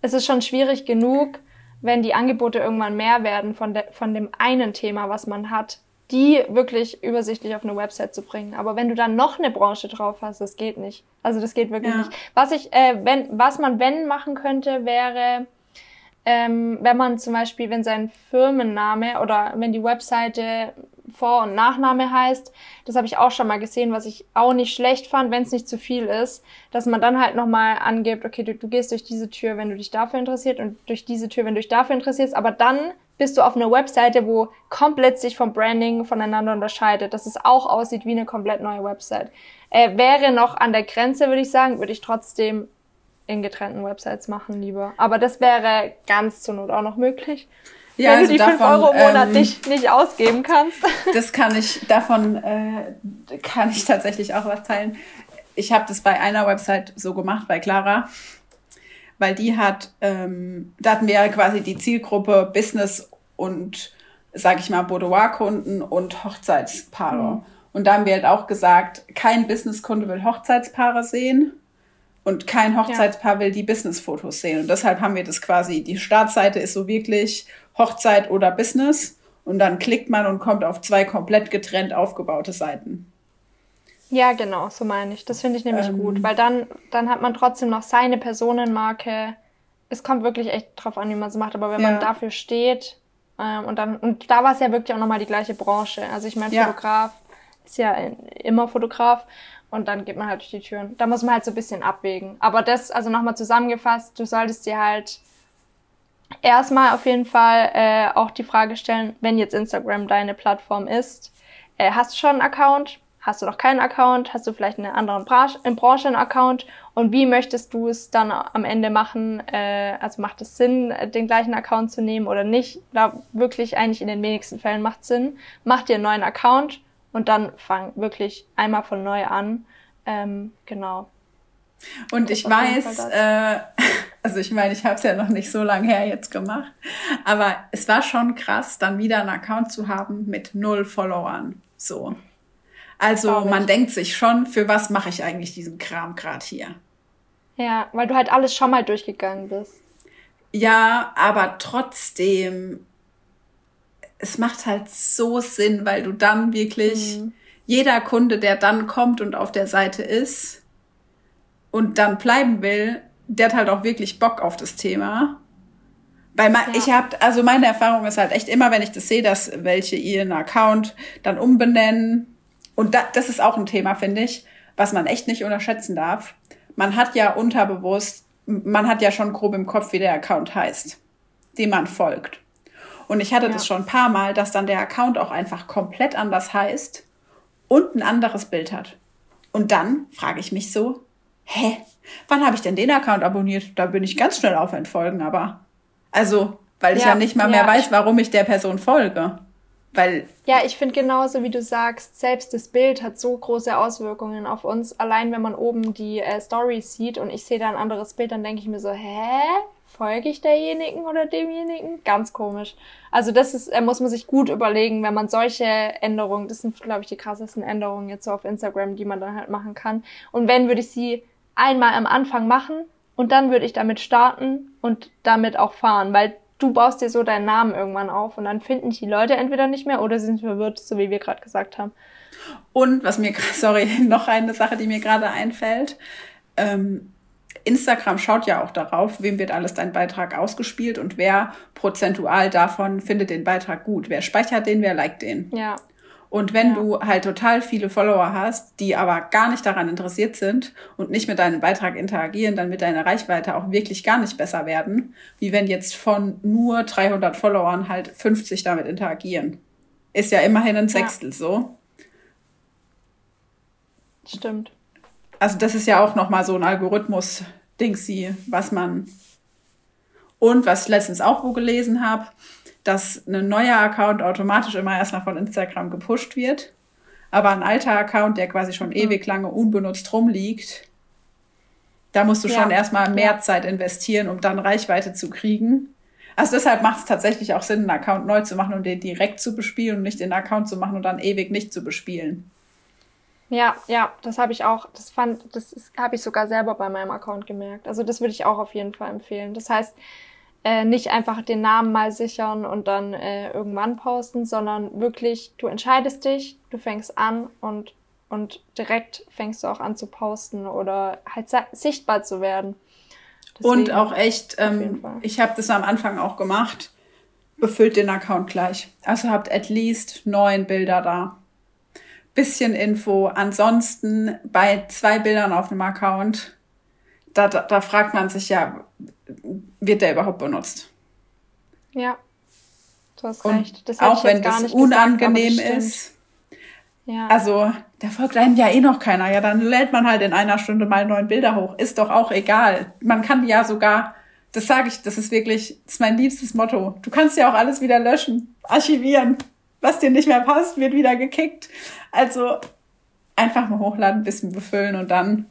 Es ist schon schwierig genug, wenn die Angebote irgendwann mehr werden von, de, von dem einen Thema, was man hat, die wirklich übersichtlich auf eine Website zu bringen. Aber wenn du dann noch eine Branche drauf hast, das geht nicht. Also das geht wirklich ja. nicht. Was ich, äh, wenn, was man wenn machen könnte, wäre, ähm, wenn man zum Beispiel, wenn sein Firmenname oder wenn die Webseite Vor- und Nachname heißt, das habe ich auch schon mal gesehen, was ich auch nicht schlecht fand, wenn es nicht zu viel ist, dass man dann halt nochmal angibt, okay, du, du gehst durch diese Tür, wenn du dich dafür interessiert und durch diese Tür, wenn du dich dafür interessierst, aber dann bist du auf einer Webseite, wo komplett sich vom Branding voneinander unterscheidet, dass es auch aussieht wie eine komplett neue Website. Äh, wäre noch an der Grenze, würde ich sagen, würde ich trotzdem in getrennten Websites machen lieber. Aber das wäre ganz zur Not auch noch möglich. Ja, wenn also du die davon, 5 Euro im Monat ähm, nicht, nicht ausgeben kannst. Das kann ich, davon äh, kann ich tatsächlich auch was teilen. Ich habe das bei einer Website so gemacht, bei Clara weil die hat, ähm, da hatten wir ja quasi die Zielgruppe Business und, sag ich mal, Boudoir-Kunden und Hochzeitspaare. Mhm. Und da haben wir halt auch gesagt, kein Businesskunde will Hochzeitspaare sehen und kein Hochzeitspaar ja. will die Businessfotos sehen. Und deshalb haben wir das quasi, die Startseite ist so wirklich Hochzeit oder Business. Und dann klickt man und kommt auf zwei komplett getrennt aufgebaute Seiten. Ja, genau, so meine ich. Das finde ich nämlich ähm, gut, weil dann, dann hat man trotzdem noch seine Personenmarke. Es kommt wirklich echt drauf an, wie man es macht, aber wenn ja. man dafür steht, ähm, und dann, und da war es ja wirklich auch nochmal die gleiche Branche. Also ich meine, ja. Fotograf ist ja immer Fotograf und dann geht man halt durch die Türen. Da muss man halt so ein bisschen abwägen. Aber das, also nochmal zusammengefasst, du solltest dir halt erstmal auf jeden Fall äh, auch die Frage stellen, wenn jetzt Instagram deine Plattform ist, äh, hast du schon einen Account? Hast du noch keinen Account? Hast du vielleicht in einer anderen Branche, in Branche einen Account? Und wie möchtest du es dann am Ende machen? Äh, also macht es Sinn, den gleichen Account zu nehmen oder nicht? Da wirklich eigentlich in den wenigsten Fällen macht Sinn. Mach dir einen neuen Account und dann fang wirklich einmal von neu an. Ähm, genau. Und ich weiß, äh, also ich meine, ich habe es ja noch nicht so lange her jetzt gemacht, aber es war schon krass, dann wieder einen Account zu haben mit null Followern. So. Also man denkt sich schon, für was mache ich eigentlich diesen Kram gerade hier? Ja, weil du halt alles schon mal durchgegangen bist. Ja, aber trotzdem, es macht halt so Sinn, weil du dann wirklich, mhm. jeder Kunde, der dann kommt und auf der Seite ist und dann bleiben will, der hat halt auch wirklich Bock auf das Thema. Weil man, ja. ich habe, also meine Erfahrung ist halt echt immer, wenn ich das sehe, dass welche ihren Account dann umbenennen und da, das ist auch ein Thema, finde ich, was man echt nicht unterschätzen darf. Man hat ja unterbewusst, man hat ja schon grob im Kopf, wie der Account heißt, dem man folgt. Und ich hatte ja. das schon ein paar Mal, dass dann der Account auch einfach komplett anders heißt und ein anderes Bild hat. Und dann frage ich mich so, hä, wann habe ich denn den Account abonniert? Da bin ich ganz schnell auf Entfolgen, aber also, weil ich ja, ja nicht mal mehr weiß, warum ich der Person folge. Weil ja, ich finde genauso, wie du sagst, selbst das Bild hat so große Auswirkungen auf uns. Allein wenn man oben die äh, Stories sieht und ich sehe da ein anderes Bild, dann denke ich mir so, hä? Folge ich derjenigen oder demjenigen? Ganz komisch. Also das ist, äh, muss man sich gut überlegen, wenn man solche Änderungen, das sind, glaube ich, die krassesten Änderungen jetzt so auf Instagram, die man dann halt machen kann. Und wenn, würde ich sie einmal am Anfang machen und dann würde ich damit starten und damit auch fahren, weil du baust dir so deinen Namen irgendwann auf und dann finden die Leute entweder nicht mehr oder sind verwirrt, so wie wir gerade gesagt haben. Und was mir, sorry, noch eine Sache, die mir gerade einfällt. Ähm, Instagram schaut ja auch darauf, wem wird alles dein Beitrag ausgespielt und wer prozentual davon findet den Beitrag gut. Wer speichert den, wer liked den. Ja. Und wenn ja. du halt total viele Follower hast, die aber gar nicht daran interessiert sind und nicht mit deinem Beitrag interagieren, dann wird deine Reichweite auch wirklich gar nicht besser werden, wie wenn jetzt von nur 300 Followern halt 50 damit interagieren. Ist ja immerhin ein Sechstel ja. so. Stimmt. Also das ist ja auch nochmal so ein Algorithmus-Dingsy, was man... Und was ich letztens auch wo gelesen habe, dass ein neuer Account automatisch immer erstmal von Instagram gepusht wird. Aber ein alter Account, der quasi schon ewig lange unbenutzt rumliegt, da musst du ja. schon erstmal mehr ja. Zeit investieren, um dann Reichweite zu kriegen. Also deshalb macht es tatsächlich auch Sinn, einen Account neu zu machen und den direkt zu bespielen und nicht den Account zu machen und dann ewig nicht zu bespielen. Ja, ja, das habe ich auch, das fand, das habe ich sogar selber bei meinem Account gemerkt. Also das würde ich auch auf jeden Fall empfehlen. Das heißt, äh, nicht einfach den Namen mal sichern und dann äh, irgendwann posten, sondern wirklich, du entscheidest dich, du fängst an und, und direkt fängst du auch an zu posten oder halt sichtbar zu werden. Deswegen, und auch echt, ähm, ich habe das am Anfang auch gemacht, befüllt den Account gleich. Also habt at least neun Bilder da. Bisschen Info. Ansonsten bei zwei Bildern auf einem Account, da, da, da fragt man sich ja, wird der überhaupt benutzt? Ja, du hast und recht. Das auch wenn das unangenehm gesagt, ist. Ja. Also, da folgt einem ja eh noch keiner. Ja, dann lädt man halt in einer Stunde mal neun Bilder hoch. Ist doch auch egal. Man kann ja sogar, das sage ich, das ist wirklich, das ist mein liebstes Motto. Du kannst ja auch alles wieder löschen, archivieren. Was dir nicht mehr passt, wird wieder gekickt. Also einfach mal hochladen, bisschen befüllen und dann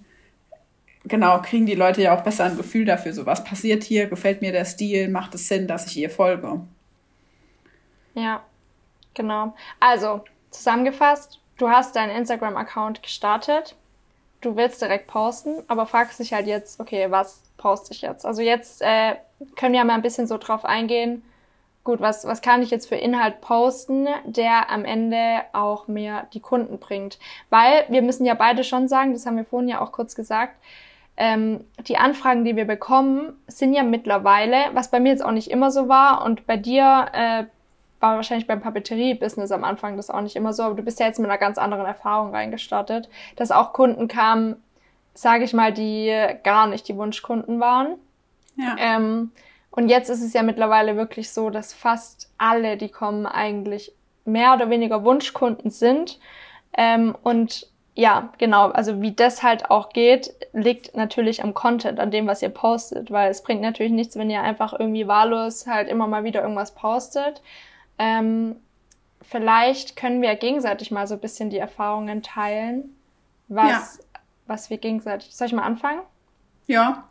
genau, kriegen die Leute ja auch besser ein Gefühl dafür, so was passiert hier, gefällt mir der Stil, macht es Sinn, dass ich ihr folge. Ja, genau. Also, zusammengefasst, du hast deinen Instagram-Account gestartet, du willst direkt posten, aber fragst dich halt jetzt, okay, was poste ich jetzt? Also jetzt äh, können wir mal ein bisschen so drauf eingehen, gut, was, was kann ich jetzt für Inhalt posten, der am Ende auch mir die Kunden bringt? Weil wir müssen ja beide schon sagen, das haben wir vorhin ja auch kurz gesagt, ähm, die Anfragen, die wir bekommen, sind ja mittlerweile, was bei mir jetzt auch nicht immer so war und bei dir äh, war wahrscheinlich beim Papeterie-Business am Anfang das auch nicht immer so, aber du bist ja jetzt mit einer ganz anderen Erfahrung reingestartet, dass auch Kunden kamen, sage ich mal, die gar nicht die Wunschkunden waren. Ja. Ähm, und jetzt ist es ja mittlerweile wirklich so, dass fast alle, die kommen, eigentlich mehr oder weniger Wunschkunden sind. Ähm, und ja, genau, also wie das halt auch geht, liegt natürlich am Content, an dem, was ihr postet, weil es bringt natürlich nichts, wenn ihr einfach irgendwie wahllos halt immer mal wieder irgendwas postet. Ähm, vielleicht können wir gegenseitig mal so ein bisschen die Erfahrungen teilen, was, ja. was wir gegenseitig. Soll ich mal anfangen? Ja.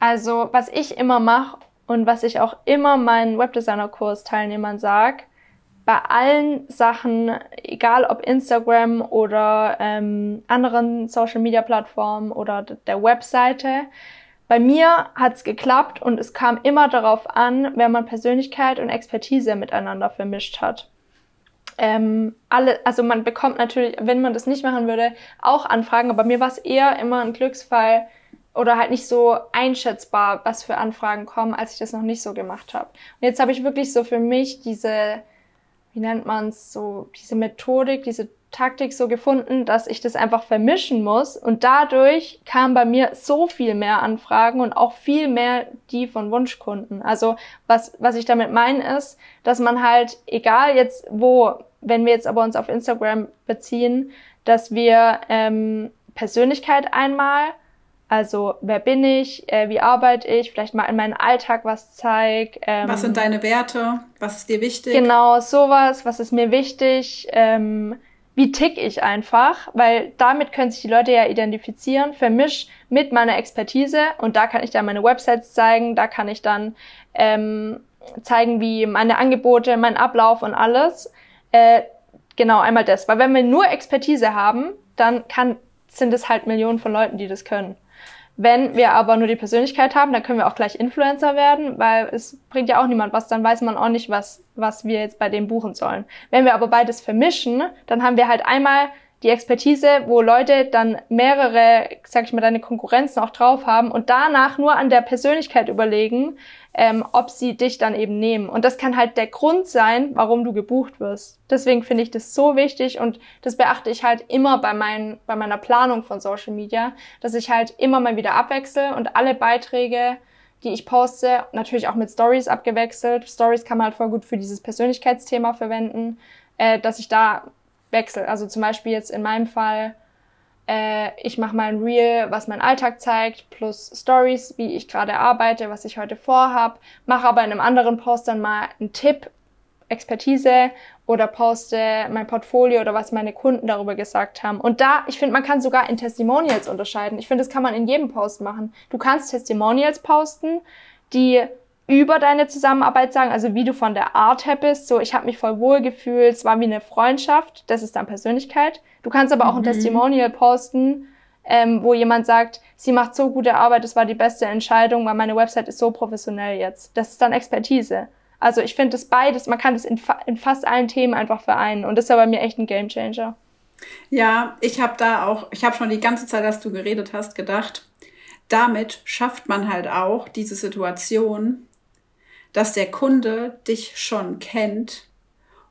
Also, was ich immer mache und was ich auch immer meinen Webdesigner-Kurs-Teilnehmern sage, bei allen Sachen, egal ob Instagram oder ähm, anderen Social-Media-Plattformen oder der Webseite, bei mir hat's geklappt und es kam immer darauf an, wenn man Persönlichkeit und Expertise miteinander vermischt hat. Ähm, alle, also man bekommt natürlich, wenn man das nicht machen würde, auch Anfragen, aber mir war es eher immer ein Glücksfall oder halt nicht so einschätzbar, was für Anfragen kommen, als ich das noch nicht so gemacht habe. Und jetzt habe ich wirklich so für mich diese wie nennt man es, so diese Methodik, diese Taktik so gefunden, dass ich das einfach vermischen muss. Und dadurch kam bei mir so viel mehr Anfragen und auch viel mehr die von Wunschkunden. Also was, was ich damit meine ist, dass man halt, egal jetzt wo, wenn wir jetzt aber uns auf Instagram beziehen, dass wir ähm, Persönlichkeit einmal also, wer bin ich? Äh, wie arbeite ich? Vielleicht mal in meinen Alltag was zeig. Ähm, was sind deine Werte? Was ist dir wichtig? Genau, sowas. Was ist mir wichtig? Ähm, wie tick ich einfach? Weil damit können sich die Leute ja identifizieren. Vermisch mit meiner Expertise und da kann ich dann meine Websites zeigen. Da kann ich dann ähm, zeigen, wie meine Angebote, mein Ablauf und alles. Äh, genau, einmal das. Weil wenn wir nur Expertise haben, dann kann, sind es halt Millionen von Leuten, die das können. Wenn wir aber nur die Persönlichkeit haben, dann können wir auch gleich Influencer werden, weil es bringt ja auch niemand was, dann weiß man auch nicht, was, was wir jetzt bei dem buchen sollen. Wenn wir aber beides vermischen, dann haben wir halt einmal die Expertise, wo Leute dann mehrere, sag ich mal, deine Konkurrenzen auch drauf haben und danach nur an der Persönlichkeit überlegen, ähm, ob sie dich dann eben nehmen. Und das kann halt der Grund sein, warum du gebucht wirst. Deswegen finde ich das so wichtig und das beachte ich halt immer bei, mein, bei meiner Planung von Social Media, dass ich halt immer mal wieder abwechsel und alle Beiträge, die ich poste, natürlich auch mit Stories abgewechselt. Stories kann man halt voll gut für dieses Persönlichkeitsthema verwenden, äh, dass ich da wechsle. Also zum Beispiel jetzt in meinem Fall äh, ich mache mal ein Reel, was mein Alltag zeigt, plus Stories, wie ich gerade arbeite, was ich heute vorhab. Mache aber in einem anderen Post dann mal einen Tipp, Expertise oder poste mein Portfolio oder was meine Kunden darüber gesagt haben. Und da, ich finde, man kann sogar in Testimonials unterscheiden. Ich finde, das kann man in jedem Post machen. Du kannst Testimonials posten, die über deine Zusammenarbeit sagen, also wie du von der Art her bist. So, ich habe mich voll wohl gefühlt, es war wie eine Freundschaft, das ist dann Persönlichkeit. Du kannst aber auch mhm. ein Testimonial posten, ähm, wo jemand sagt, sie macht so gute Arbeit, das war die beste Entscheidung, weil meine Website ist so professionell jetzt. Das ist dann Expertise. Also ich finde das beides, man kann das in, fa in fast allen Themen einfach vereinen und das ist ja bei mir echt ein Gamechanger. Ja, ich habe da auch, ich habe schon die ganze Zeit, als du geredet hast, gedacht, damit schafft man halt auch diese Situation, dass der Kunde dich schon kennt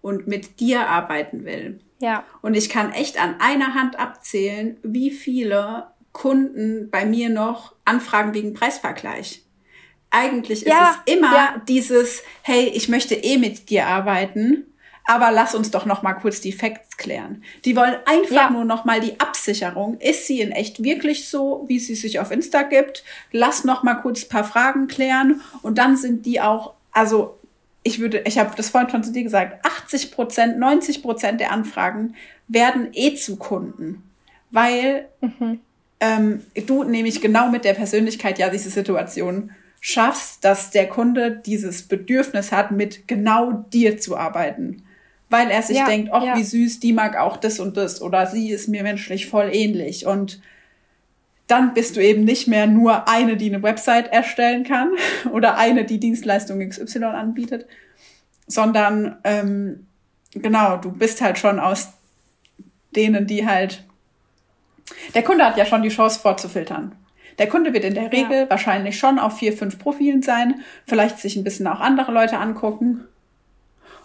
und mit dir arbeiten will. Ja. Und ich kann echt an einer Hand abzählen, wie viele Kunden bei mir noch anfragen wegen Preisvergleich. Eigentlich ist ja, es immer ja. dieses, hey, ich möchte eh mit dir arbeiten, aber lass uns doch noch mal kurz die Facts klären. Die wollen einfach ja. nur noch mal die Absicherung. Ist sie in echt wirklich so, wie sie sich auf Insta gibt? Lass noch mal kurz paar Fragen klären und dann sind die auch, also ich würde, ich habe das vorhin schon zu dir gesagt, 80 Prozent, 90 Prozent der Anfragen werden eh zu Kunden, weil mhm. ähm, du nämlich genau mit der Persönlichkeit ja diese Situation schaffst, dass der Kunde dieses Bedürfnis hat, mit genau dir zu arbeiten. Weil er sich ja, denkt, ach, ja. wie süß, die mag auch das und das oder sie ist mir menschlich voll ähnlich. Und dann bist du eben nicht mehr nur eine, die eine Website erstellen kann oder eine, die Dienstleistung XY anbietet, sondern ähm, genau, du bist halt schon aus denen, die halt. Der Kunde hat ja schon die Chance vorzufiltern. Der Kunde wird in der Regel ja. wahrscheinlich schon auf vier, fünf Profilen sein, vielleicht sich ein bisschen auch andere Leute angucken.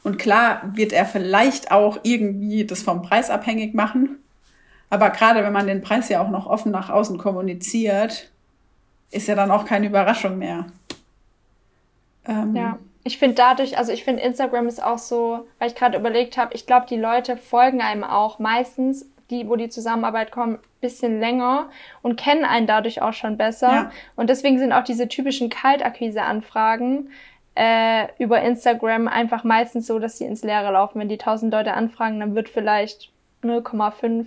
Und klar wird er vielleicht auch irgendwie das vom Preis abhängig machen. Aber gerade wenn man den Preis ja auch noch offen nach außen kommuniziert, ist ja dann auch keine Überraschung mehr. Ähm, ja, ich finde dadurch, also ich finde Instagram ist auch so, weil ich gerade überlegt habe, ich glaube, die Leute folgen einem auch meistens, die, wo die Zusammenarbeit kommt, bisschen länger und kennen einen dadurch auch schon besser. Ja. Und deswegen sind auch diese typischen Kaltakquise-Anfragen äh, über Instagram einfach meistens so, dass sie ins Leere laufen. Wenn die 1000 Leute anfragen, dann wird vielleicht 0,5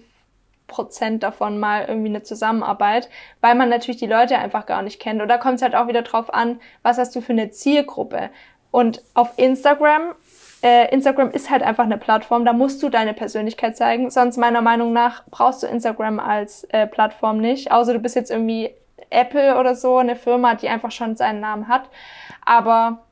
Prozent davon mal irgendwie eine Zusammenarbeit, weil man natürlich die Leute einfach gar nicht kennt. Da kommt es halt auch wieder drauf an, was hast du für eine Zielgruppe. Und auf Instagram, äh, Instagram ist halt einfach eine Plattform, da musst du deine Persönlichkeit zeigen. Sonst meiner Meinung nach brauchst du Instagram als äh, Plattform nicht. Außer du bist jetzt irgendwie Apple oder so, eine Firma, die einfach schon seinen Namen hat. Aber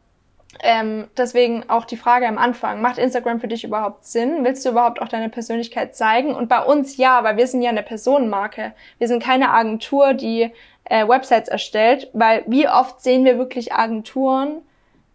ähm, deswegen auch die Frage am Anfang, macht Instagram für dich überhaupt Sinn? Willst du überhaupt auch deine Persönlichkeit zeigen? Und bei uns ja, weil wir sind ja eine Personenmarke. Wir sind keine Agentur, die äh, Websites erstellt, weil wie oft sehen wir wirklich Agenturen,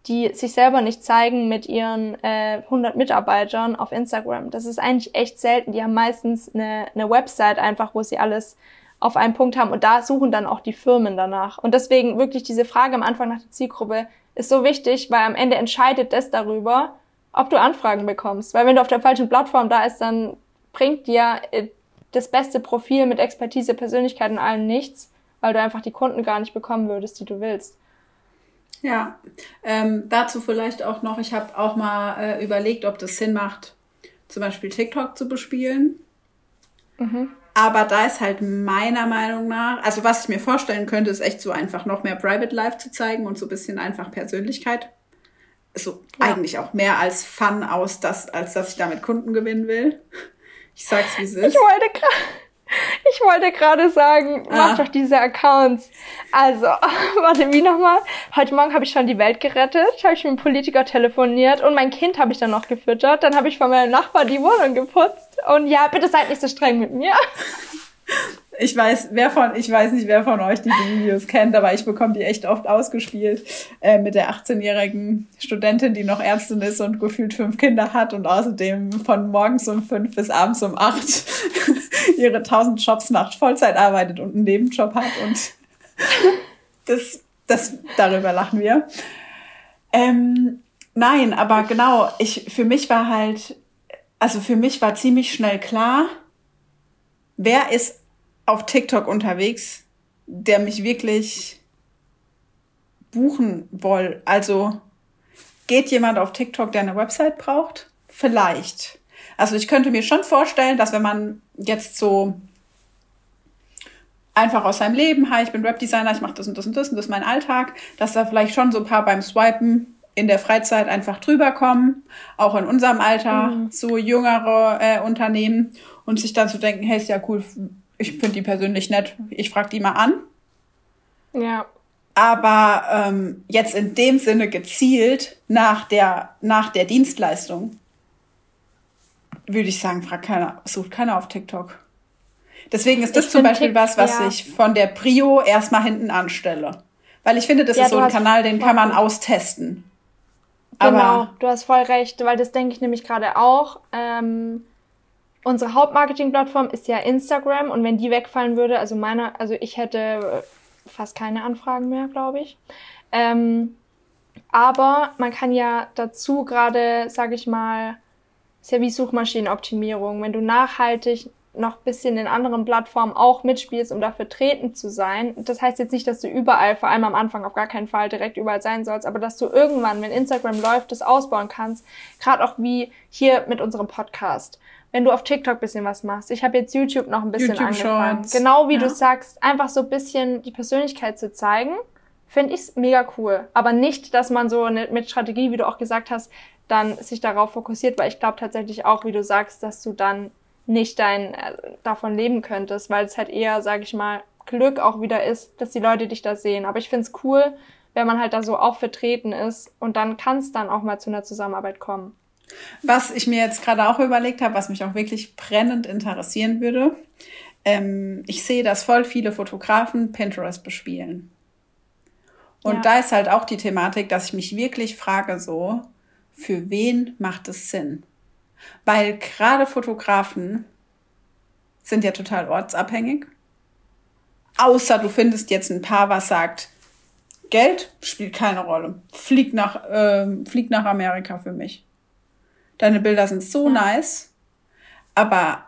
die sich selber nicht zeigen mit ihren äh, 100 Mitarbeitern auf Instagram. Das ist eigentlich echt selten. Die haben meistens eine, eine Website einfach, wo sie alles auf einen Punkt haben und da suchen dann auch die Firmen danach. Und deswegen wirklich diese Frage am Anfang nach der Zielgruppe, ist so wichtig, weil am Ende entscheidet das darüber, ob du Anfragen bekommst. Weil wenn du auf der falschen Plattform da ist, dann bringt dir äh, das beste Profil mit Expertise, Persönlichkeit und allem nichts, weil du einfach die Kunden gar nicht bekommen würdest, die du willst. Ja, ähm, dazu vielleicht auch noch, ich habe auch mal äh, überlegt, ob das Sinn macht, zum Beispiel TikTok zu bespielen. Mhm. Aber da ist halt meiner Meinung nach, also was ich mir vorstellen könnte, ist echt so einfach noch mehr Private Life zu zeigen und so ein bisschen einfach Persönlichkeit. So ja. eigentlich auch mehr als Fun aus, das, als dass ich damit Kunden gewinnen will. Ich sag's wie es ist. Ich wollte gerade. Ich wollte gerade sagen, mach ah. doch diese Accounts. Also, warte, wie nochmal? Heute Morgen habe ich schon die Welt gerettet, habe ich mit einem Politiker telefoniert und mein Kind habe ich dann noch gefüttert. Dann habe ich von meinem Nachbar die Wohnung geputzt. Und ja, bitte seid nicht so streng mit mir. Ich weiß, wer von, ich weiß nicht, wer von euch diese Videos kennt, aber ich bekomme die echt oft ausgespielt äh, mit der 18-jährigen Studentin, die noch Ärztin ist und gefühlt fünf Kinder hat und außerdem von morgens um fünf bis abends um acht ihre tausend Jobs macht, Vollzeit arbeitet und einen Nebenjob hat und das, das, darüber lachen wir. Ähm, nein, aber genau, ich, für mich war halt, also für mich war ziemlich schnell klar, wer ist auf TikTok unterwegs, der mich wirklich buchen will. Also geht jemand auf TikTok, der eine Website braucht? Vielleicht. Also ich könnte mir schon vorstellen, dass wenn man jetzt so einfach aus seinem Leben, hi, ich bin Webdesigner, ich mache das und das und das und das ist mein Alltag, dass da vielleicht schon so ein paar beim Swipen in der Freizeit einfach drüber kommen, auch in unserem Alter, mhm. so jüngere äh, Unternehmen und sich dann zu denken, hey, ist ja cool, ich finde die persönlich nett, ich frage die mal an. Ja. Aber ähm, jetzt in dem Sinne gezielt nach der, nach der Dienstleistung, würde ich sagen, fragt keiner, sucht keiner auf TikTok. Deswegen ist das ich zum Beispiel was, was ja. ich von der Prio erstmal hinten anstelle. Weil ich finde, das ja, ist so ein Kanal, den kann man austesten. Genau, Aber du hast voll recht, weil das denke ich nämlich gerade auch. Ähm, unsere Hauptmarketing-Plattform ist ja Instagram und wenn die wegfallen würde, also meine, also ich hätte äh, fast keine Anfragen mehr, glaube ich. Ähm, aber man kann ja dazu gerade, sage ich mal, ist ja wie Suchmaschinenoptimierung. Wenn du nachhaltig noch ein bisschen in anderen Plattformen auch mitspielst, um dafür treten zu sein. Das heißt jetzt nicht, dass du überall, vor allem am Anfang auf gar keinen Fall direkt überall sein sollst, aber dass du irgendwann, wenn Instagram läuft, das ausbauen kannst. Gerade auch wie hier mit unserem Podcast wenn du auf TikTok bisschen was machst. Ich habe jetzt YouTube noch ein bisschen YouTube angefangen. Shorts. Genau wie ja. du sagst, einfach so ein bisschen die Persönlichkeit zu zeigen, finde ich mega cool. Aber nicht, dass man so eine, mit Strategie, wie du auch gesagt hast, dann sich darauf fokussiert, weil ich glaube tatsächlich auch, wie du sagst, dass du dann nicht dein äh, davon leben könntest, weil es halt eher, sage ich mal, Glück auch wieder ist, dass die Leute dich da sehen. Aber ich finde es cool, wenn man halt da so auch vertreten ist und dann kann es dann auch mal zu einer Zusammenarbeit kommen. Was ich mir jetzt gerade auch überlegt habe, was mich auch wirklich brennend interessieren würde, ähm, ich sehe, dass voll viele Fotografen Pinterest bespielen. Und ja. da ist halt auch die Thematik, dass ich mich wirklich frage, so, für wen macht es Sinn? Weil gerade Fotografen sind ja total ortsabhängig. Außer du findest jetzt ein Paar, was sagt, Geld spielt keine Rolle. Flieg nach, äh, flieg nach Amerika für mich. Deine Bilder sind so ja. nice. Aber,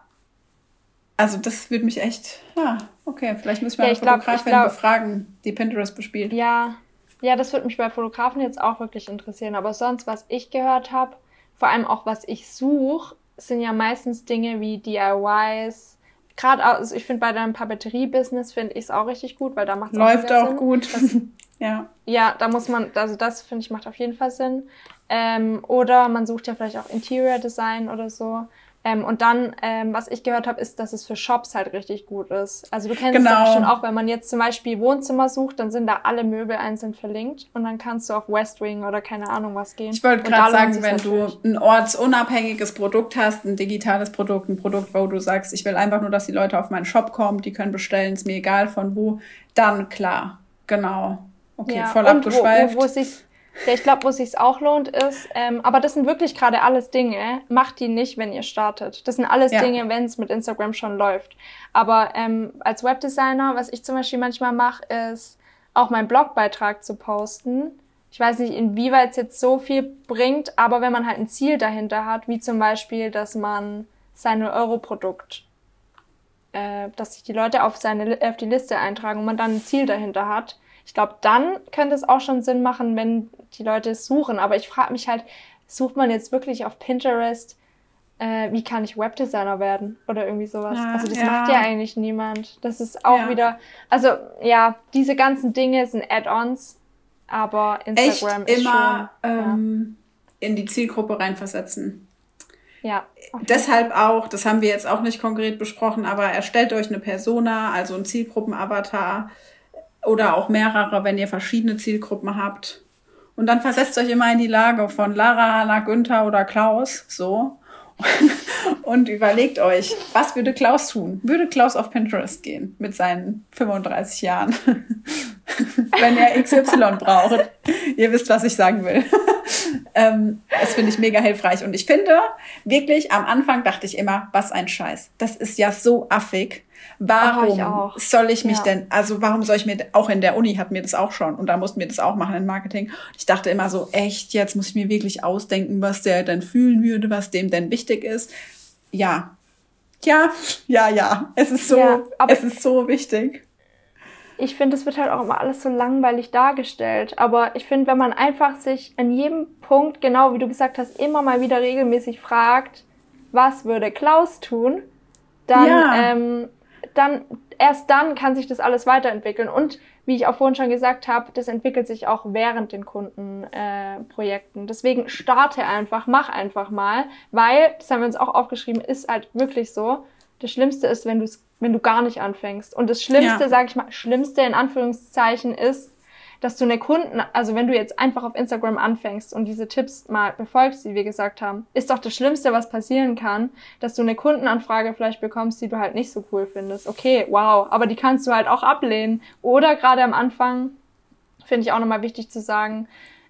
also das würde mich echt, ja, okay, vielleicht müssen wir ja, eine Fotografin glaub, befragen, die Pinterest bespielt. Ja, ja, das würde mich bei Fotografen jetzt auch wirklich interessieren. Aber sonst, was ich gehört habe, vor allem auch was ich suche, sind ja meistens Dinge wie DIYs. Gerade, also ich finde bei deinem Papeterie-Business finde ich es auch richtig gut, weil da macht es Läuft auch, auch gut. Das, ja. Ja, da muss man, also das finde ich macht auf jeden Fall Sinn. Ähm, oder man sucht ja vielleicht auch Interior Design oder so. Ähm, und dann, ähm, was ich gehört habe, ist, dass es für Shops halt richtig gut ist. Also du kennst genau. es doch schon auch, wenn man jetzt zum Beispiel Wohnzimmer sucht, dann sind da alle Möbel einzeln verlinkt und dann kannst du auf Westwing oder keine Ahnung was gehen. Ich wollte gerade sagen, wenn du ein ortsunabhängiges Produkt hast, ein digitales Produkt, ein Produkt, wo du sagst, ich will einfach nur, dass die Leute auf meinen Shop kommen, die können bestellen, ist mir egal von wo, dann klar, genau. Okay, ja, voll abgeschweift. Wo, wo, wo sich ja, ich glaube, wo es sich auch lohnt, ist, ähm, aber das sind wirklich gerade alles Dinge, macht die nicht, wenn ihr startet. Das sind alles ja. Dinge, wenn es mit Instagram schon läuft. Aber ähm, als Webdesigner, was ich zum Beispiel manchmal mache, ist auch meinen Blogbeitrag zu posten. Ich weiß nicht, inwieweit es jetzt so viel bringt, aber wenn man halt ein Ziel dahinter hat, wie zum Beispiel, dass man sein Euro-Produkt, äh, dass sich die Leute auf seine auf die Liste eintragen und man dann ein Ziel dahinter hat, ich glaube, dann könnte es auch schon Sinn machen, wenn die Leute es suchen. Aber ich frage mich halt, sucht man jetzt wirklich auf Pinterest, äh, wie kann ich Webdesigner werden oder irgendwie sowas? Ja, also das ja. macht ja eigentlich niemand. Das ist auch ja. wieder, also ja, diese ganzen Dinge sind Add-ons, aber Instagram Echt ist immer schon, ähm, in die Zielgruppe reinversetzen. Ja. Deshalb auch, das haben wir jetzt auch nicht konkret besprochen, aber erstellt euch eine Persona, also ein Zielgruppenavatar oder auch mehrere, wenn ihr verschiedene Zielgruppen habt. Und dann versetzt euch immer in die Lage von Lara, Hanna, Günther oder Klaus, so. und überlegt euch, was würde Klaus tun? Würde Klaus auf Pinterest gehen mit seinen 35 Jahren? Wenn er XY braucht. Ihr wisst, was ich sagen will. ähm, das finde ich mega hilfreich. Und ich finde, wirklich, am Anfang dachte ich immer, was ein Scheiß. Das ist ja so affig. Warum ich soll ich mich ja. denn, also warum soll ich mir, auch in der Uni hat mir das auch schon und da mussten wir das auch machen in Marketing. Ich dachte immer so, echt, jetzt muss ich mir wirklich ausdenken, was der denn fühlen würde, was dem denn wichtig ist. Ja. Ja, ja, ja. Es ist so, ja, es ist so wichtig. Ich finde, es wird halt auch immer alles so langweilig dargestellt. Aber ich finde, wenn man einfach sich an jedem Punkt, genau wie du gesagt hast, immer mal wieder regelmäßig fragt, was würde Klaus tun, dann ja. ähm, dann erst dann kann sich das alles weiterentwickeln. Und wie ich auch vorhin schon gesagt habe, das entwickelt sich auch während den Kundenprojekten. Äh, Deswegen starte einfach, mach einfach mal, weil, das haben wir uns auch aufgeschrieben, ist halt wirklich so. Das Schlimmste ist, wenn du wenn du gar nicht anfängst. Und das Schlimmste, ja. sage ich mal, Schlimmste in Anführungszeichen ist, dass du eine Kunden, also wenn du jetzt einfach auf Instagram anfängst und diese Tipps mal befolgst, die wir gesagt haben, ist doch das Schlimmste, was passieren kann, dass du eine Kundenanfrage vielleicht bekommst, die du halt nicht so cool findest. Okay, wow, aber die kannst du halt auch ablehnen. Oder gerade am Anfang, finde ich auch nochmal wichtig zu sagen,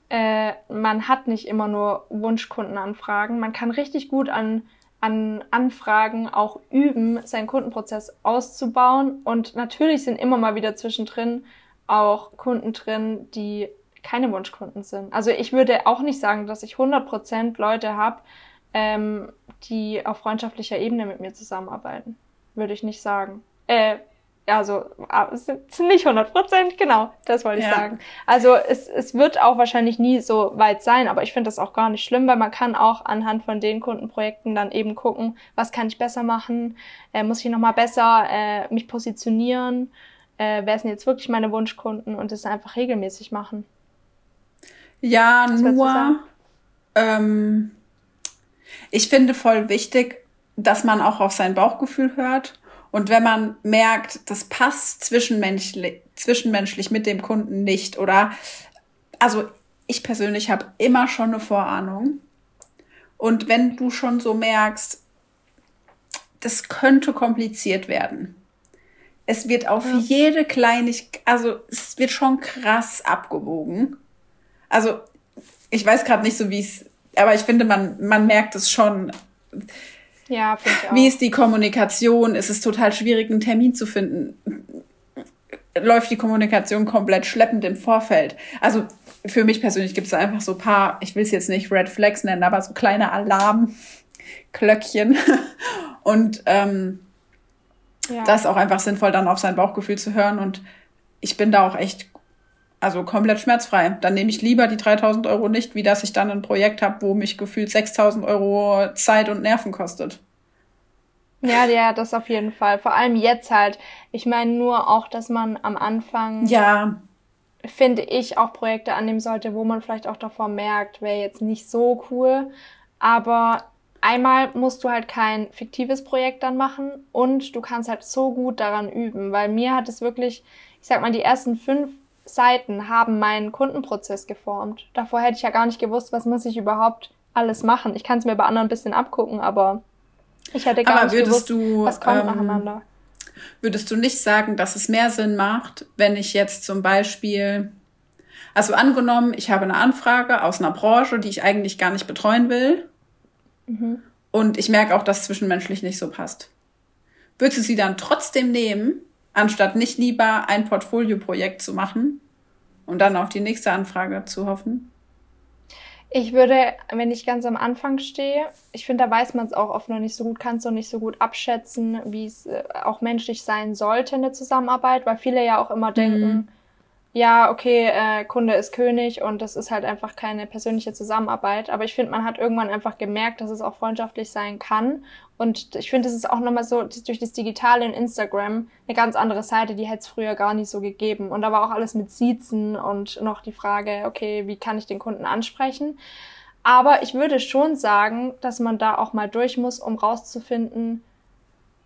äh, man hat nicht immer nur Wunschkundenanfragen. Man kann richtig gut an an Anfragen auch üben, seinen Kundenprozess auszubauen. Und natürlich sind immer mal wieder zwischendrin auch Kunden drin, die keine Wunschkunden sind. Also ich würde auch nicht sagen, dass ich 100% Leute habe, ähm, die auf freundschaftlicher Ebene mit mir zusammenarbeiten. Würde ich nicht sagen. Äh, also es sind nicht 100 Prozent, genau, das wollte ich ja. sagen. Also es, es wird auch wahrscheinlich nie so weit sein, aber ich finde das auch gar nicht schlimm, weil man kann auch anhand von den Kundenprojekten dann eben gucken, was kann ich besser machen, äh, muss ich nochmal besser äh, mich positionieren äh, wer sind jetzt wirklich meine Wunschkunden und das einfach regelmäßig machen. Ja, Was nur ähm, ich finde voll wichtig, dass man auch auf sein Bauchgefühl hört. Und wenn man merkt, das passt zwischenmenschlich, zwischenmenschlich mit dem Kunden nicht oder also ich persönlich habe immer schon eine Vorahnung. Und wenn du schon so merkst, das könnte kompliziert werden, es wird auf ja. jede Kleinigkeit, also es wird schon krass abgewogen. Also ich weiß gerade nicht so, wie es, aber ich finde, man, man merkt es schon. Ja, finde ich auch. Wie ist die Kommunikation? Ist es total schwierig, einen Termin zu finden? Läuft die Kommunikation komplett schleppend im Vorfeld? Also für mich persönlich gibt es einfach so ein paar, ich will es jetzt nicht Red Flags nennen, aber so kleine Alarmklöckchen. Und ähm, ja. Das ist auch einfach sinnvoll, dann auf sein Bauchgefühl zu hören. Und ich bin da auch echt, also komplett schmerzfrei. Dann nehme ich lieber die 3000 Euro nicht, wie dass ich dann ein Projekt habe, wo mich gefühlt 6000 Euro Zeit und Nerven kostet. Ja, ja, das auf jeden Fall. Vor allem jetzt halt. Ich meine nur auch, dass man am Anfang. Ja. Finde ich auch Projekte annehmen sollte, wo man vielleicht auch davor merkt, wäre jetzt nicht so cool. Aber einmal musst du halt kein fiktives Projekt dann machen und du kannst halt so gut daran üben, weil mir hat es wirklich, ich sag mal, die ersten fünf Seiten haben meinen Kundenprozess geformt. Davor hätte ich ja gar nicht gewusst, was muss ich überhaupt alles machen. Ich kann es mir bei anderen ein bisschen abgucken, aber ich hätte gar aber nicht gewusst, du, was kommt ähm, nacheinander. Würdest du nicht sagen, dass es mehr Sinn macht, wenn ich jetzt zum Beispiel, also angenommen, ich habe eine Anfrage aus einer Branche, die ich eigentlich gar nicht betreuen will, Mhm. Und ich merke auch, dass zwischenmenschlich nicht so passt. Würdest du sie dann trotzdem nehmen, anstatt nicht lieber ein Portfolioprojekt zu machen und dann auf die nächste Anfrage zu hoffen? Ich würde, wenn ich ganz am Anfang stehe, ich finde, da weiß man es auch oft noch nicht so gut, kannst du nicht so gut abschätzen, wie es äh, auch menschlich sein sollte, eine Zusammenarbeit, weil viele ja auch immer denken, mhm ja, okay, äh, Kunde ist König und das ist halt einfach keine persönliche Zusammenarbeit. Aber ich finde, man hat irgendwann einfach gemerkt, dass es auch freundschaftlich sein kann. Und ich finde, es ist auch nochmal so, durch das Digitale in Instagram eine ganz andere Seite, die hätte es früher gar nicht so gegeben. Und da war auch alles mit Siezen und noch die Frage, okay, wie kann ich den Kunden ansprechen? Aber ich würde schon sagen, dass man da auch mal durch muss, um rauszufinden,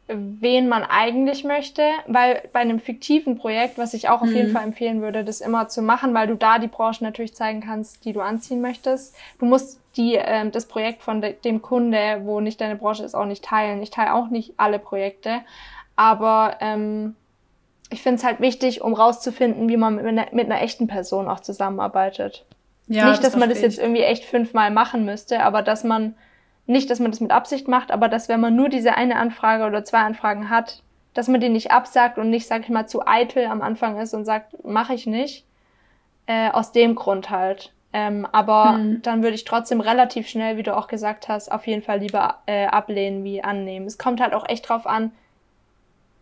wen man eigentlich möchte, weil bei einem fiktiven Projekt, was ich auch auf mhm. jeden Fall empfehlen würde, das immer zu machen, weil du da die Branche natürlich zeigen kannst, die du anziehen möchtest. Du musst die ähm, das Projekt von de dem Kunde, wo nicht deine Branche ist, auch nicht teilen. Ich teile auch nicht alle Projekte, aber ähm, ich finde es halt wichtig, um rauszufinden, wie man mit einer, mit einer echten Person auch zusammenarbeitet. Ja, nicht, das dass man das jetzt irgendwie echt fünfmal machen müsste, aber dass man nicht, dass man das mit Absicht macht, aber dass wenn man nur diese eine Anfrage oder zwei Anfragen hat, dass man die nicht absagt und nicht, sag ich mal, zu eitel am Anfang ist und sagt, mache ich nicht. Äh, aus dem Grund halt. Ähm, aber hm. dann würde ich trotzdem relativ schnell, wie du auch gesagt hast, auf jeden Fall lieber äh, ablehnen wie annehmen. Es kommt halt auch echt drauf an,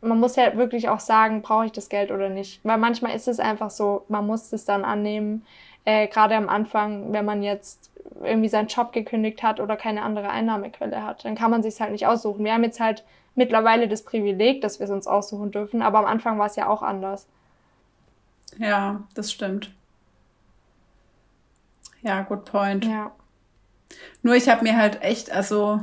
man muss ja wirklich auch sagen, brauche ich das Geld oder nicht. Weil manchmal ist es einfach so, man muss es dann annehmen. Äh, Gerade am Anfang, wenn man jetzt irgendwie seinen Job gekündigt hat oder keine andere Einnahmequelle hat. Dann kann man sich halt nicht aussuchen. Wir haben jetzt halt mittlerweile das Privileg, dass wir es uns aussuchen dürfen, aber am Anfang war es ja auch anders. Ja, das stimmt. Ja, good point. Ja. Nur ich habe mir halt echt, also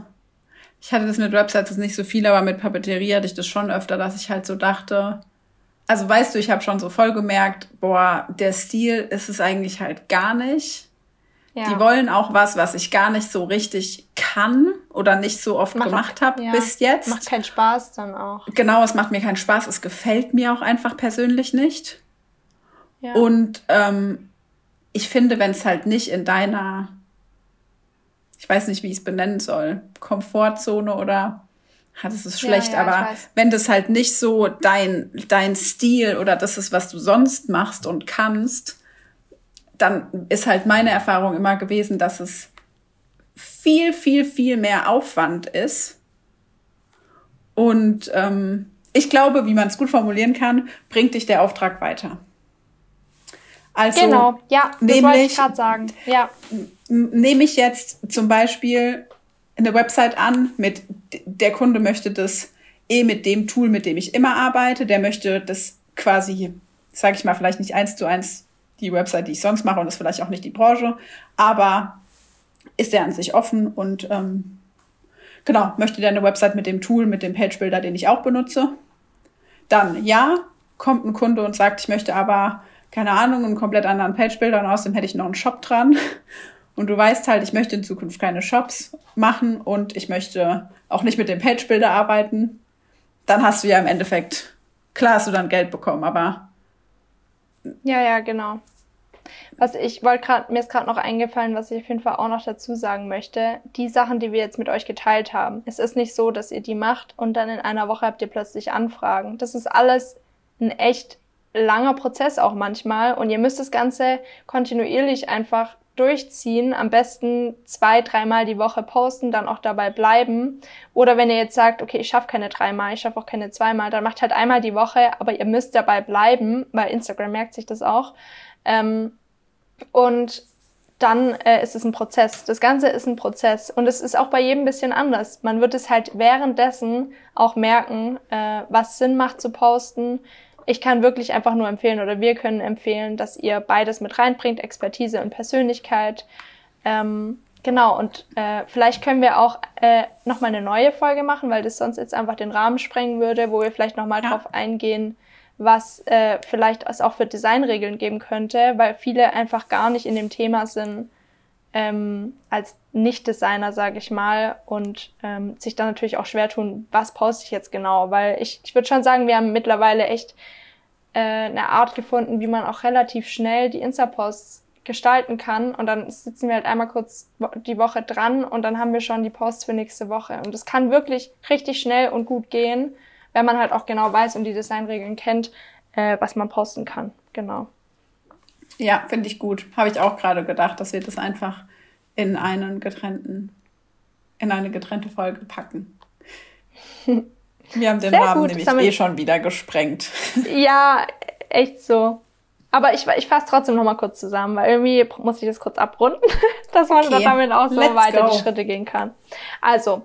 ich hatte das mit Websites nicht so viel, aber mit Papeterie hatte ich das schon öfter, dass ich halt so dachte, also weißt du, ich habe schon so voll gemerkt, boah, der Stil ist es eigentlich halt gar nicht. Ja. Die wollen auch was, was ich gar nicht so richtig kann oder nicht so oft macht gemacht habe ja. bis jetzt. Macht keinen Spaß dann auch. Genau, es macht mir keinen Spaß. Es gefällt mir auch einfach persönlich nicht. Ja. Und ähm, ich finde, wenn es halt nicht in deiner, ich weiß nicht, wie ich es benennen soll, Komfortzone oder hat es ist schlecht, aber wenn das halt nicht so dein, dein Stil oder das ist, was du sonst machst und kannst, dann ist halt meine Erfahrung immer gewesen, dass es viel, viel, viel mehr Aufwand ist. Und ähm, ich glaube, wie man es gut formulieren kann, bringt dich der Auftrag weiter. Also, genau, ja, das nämlich, wollte ich gerade sagen. Ja. Nehme ich jetzt zum Beispiel eine Website an mit, der Kunde möchte das eh mit dem Tool, mit dem ich immer arbeite, der möchte das quasi, sage ich mal, vielleicht nicht eins zu eins die Website, die ich sonst mache und ist vielleicht auch nicht die Branche, aber ist der an sich offen und ähm, genau, möchte der eine Website mit dem Tool, mit dem Page Builder, den ich auch benutze, dann ja, kommt ein Kunde und sagt, ich möchte aber, keine Ahnung, einen komplett anderen Page Builder und außerdem hätte ich noch einen Shop dran. Und du weißt halt, ich möchte in Zukunft keine Shops machen und ich möchte auch nicht mit dem Page Builder arbeiten. Dann hast du ja im Endeffekt, klar hast du dann Geld bekommen, aber ja, ja, genau. Was ich wollte gerade, mir ist gerade noch eingefallen, was ich auf jeden Fall auch noch dazu sagen möchte. Die Sachen, die wir jetzt mit euch geteilt haben. Es ist nicht so, dass ihr die macht und dann in einer Woche habt ihr plötzlich Anfragen. Das ist alles ein echt langer Prozess auch manchmal und ihr müsst das Ganze kontinuierlich einfach durchziehen, am besten zwei, dreimal die Woche posten, dann auch dabei bleiben. Oder wenn ihr jetzt sagt, okay, ich schaffe keine dreimal, ich schaffe auch keine zweimal, dann macht halt einmal die Woche, aber ihr müsst dabei bleiben, weil Instagram merkt sich das auch. Ähm, und dann äh, ist es ein Prozess. Das Ganze ist ein Prozess und es ist auch bei jedem ein bisschen anders. Man wird es halt währenddessen auch merken, äh, was Sinn macht zu posten, ich kann wirklich einfach nur empfehlen oder wir können empfehlen, dass ihr beides mit reinbringt, Expertise und Persönlichkeit. Ähm, genau, und äh, vielleicht können wir auch äh, nochmal eine neue Folge machen, weil das sonst jetzt einfach den Rahmen sprengen würde, wo wir vielleicht nochmal ja. drauf eingehen, was äh, vielleicht es auch für Designregeln geben könnte, weil viele einfach gar nicht in dem Thema sind ähm, als Nicht-Designer, sage ich mal, und ähm, sich dann natürlich auch schwer tun, was poste ich jetzt genau, weil ich, ich würde schon sagen, wir haben mittlerweile echt äh, eine Art gefunden, wie man auch relativ schnell die Insta-Posts gestalten kann und dann sitzen wir halt einmal kurz die Woche dran und dann haben wir schon die Posts für nächste Woche und das kann wirklich richtig schnell und gut gehen, wenn man halt auch genau weiß und die Designregeln kennt, äh, was man posten kann. Genau. Ja, finde ich gut. Habe ich auch gerade gedacht, dass wir das einfach in einen getrennten, in eine getrennte Folge packen. Wir haben den Sehr Rahmen gut, nämlich eh schon wieder gesprengt. Ja, echt so. Aber ich, ich fasse trotzdem noch mal kurz zusammen, weil irgendwie muss ich das kurz abrunden, dass man okay. damit auch so Let's weiter go. die Schritte gehen kann. Also,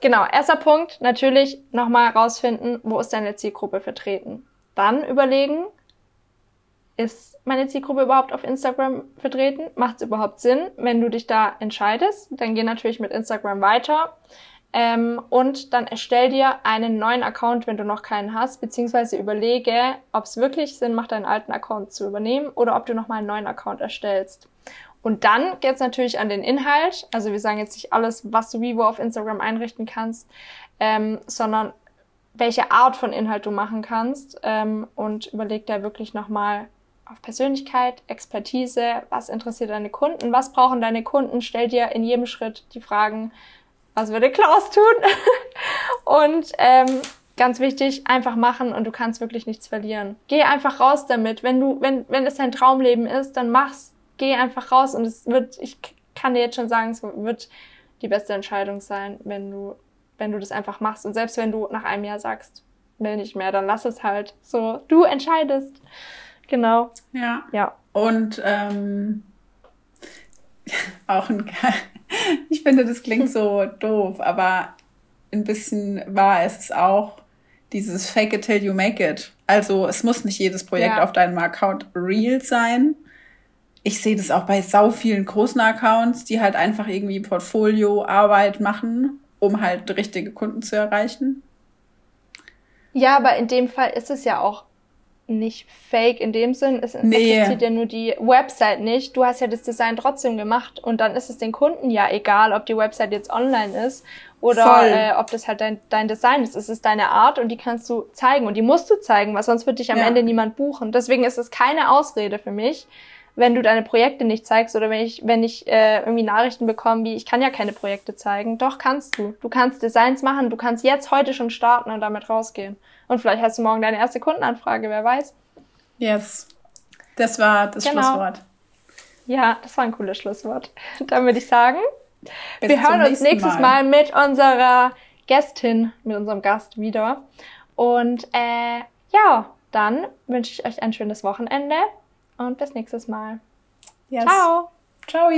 genau, erster Punkt, natürlich nochmal rausfinden, wo ist deine Zielgruppe vertreten. Dann überlegen, ist meine Zielgruppe überhaupt auf Instagram vertreten? Macht es überhaupt Sinn? Wenn du dich da entscheidest, dann geh natürlich mit Instagram weiter. Ähm, und dann erstell dir einen neuen Account, wenn du noch keinen hast, beziehungsweise überlege, ob es wirklich Sinn macht, deinen alten Account zu übernehmen oder ob du nochmal einen neuen Account erstellst. Und dann geht's natürlich an den Inhalt. Also wir sagen jetzt nicht alles, was du wie wo auf Instagram einrichten kannst, ähm, sondern welche Art von Inhalt du machen kannst ähm, und überleg da wirklich nochmal auf Persönlichkeit, Expertise, was interessiert deine Kunden, was brauchen deine Kunden, stell dir in jedem Schritt die Fragen, was würde Klaus tun? und ähm, ganz wichtig, einfach machen und du kannst wirklich nichts verlieren. Geh einfach raus damit. Wenn du, wenn, wenn es dein Traumleben ist, dann mach's. Geh einfach raus und es wird, ich kann dir jetzt schon sagen, es wird die beste Entscheidung sein, wenn du wenn du das einfach machst. Und selbst wenn du nach einem Jahr sagst, will nicht mehr, dann lass es halt. So, du entscheidest. Genau. Ja. Ja. Und ähm, auch ein ich finde, das klingt so doof, aber ein bisschen wahr ist es auch, dieses Fake it till you make it. Also es muss nicht jedes Projekt ja. auf deinem Account real sein. Ich sehe das auch bei sau vielen großen Accounts, die halt einfach irgendwie Portfolioarbeit machen um halt richtige Kunden zu erreichen. Ja, aber in dem Fall ist es ja auch nicht fake in dem Sinn. Es nee. existiert ja nur die Website nicht. Du hast ja das Design trotzdem gemacht und dann ist es den Kunden ja egal, ob die Website jetzt online ist oder äh, ob das halt dein, dein Design ist. Es ist deine Art und die kannst du zeigen und die musst du zeigen, weil sonst wird dich am ja. Ende niemand buchen. Deswegen ist es keine Ausrede für mich, wenn du deine Projekte nicht zeigst oder wenn ich, wenn ich äh, irgendwie Nachrichten bekomme, wie ich kann ja keine Projekte zeigen. Doch kannst du. Du kannst Designs machen, du kannst jetzt heute schon starten und damit rausgehen. Und vielleicht hast du morgen deine erste Kundenanfrage, wer weiß. Yes. Das war das genau. Schlusswort. Ja, das war ein cooles Schlusswort. Dann würde ich sagen, Bis wir hören uns nächstes Mal. Mal. mit unserer Gästin, mit unserem Gast wieder. Und äh, ja, dann wünsche ich euch ein schönes Wochenende und bis nächstes Mal. Yes. Ciao. Ciao.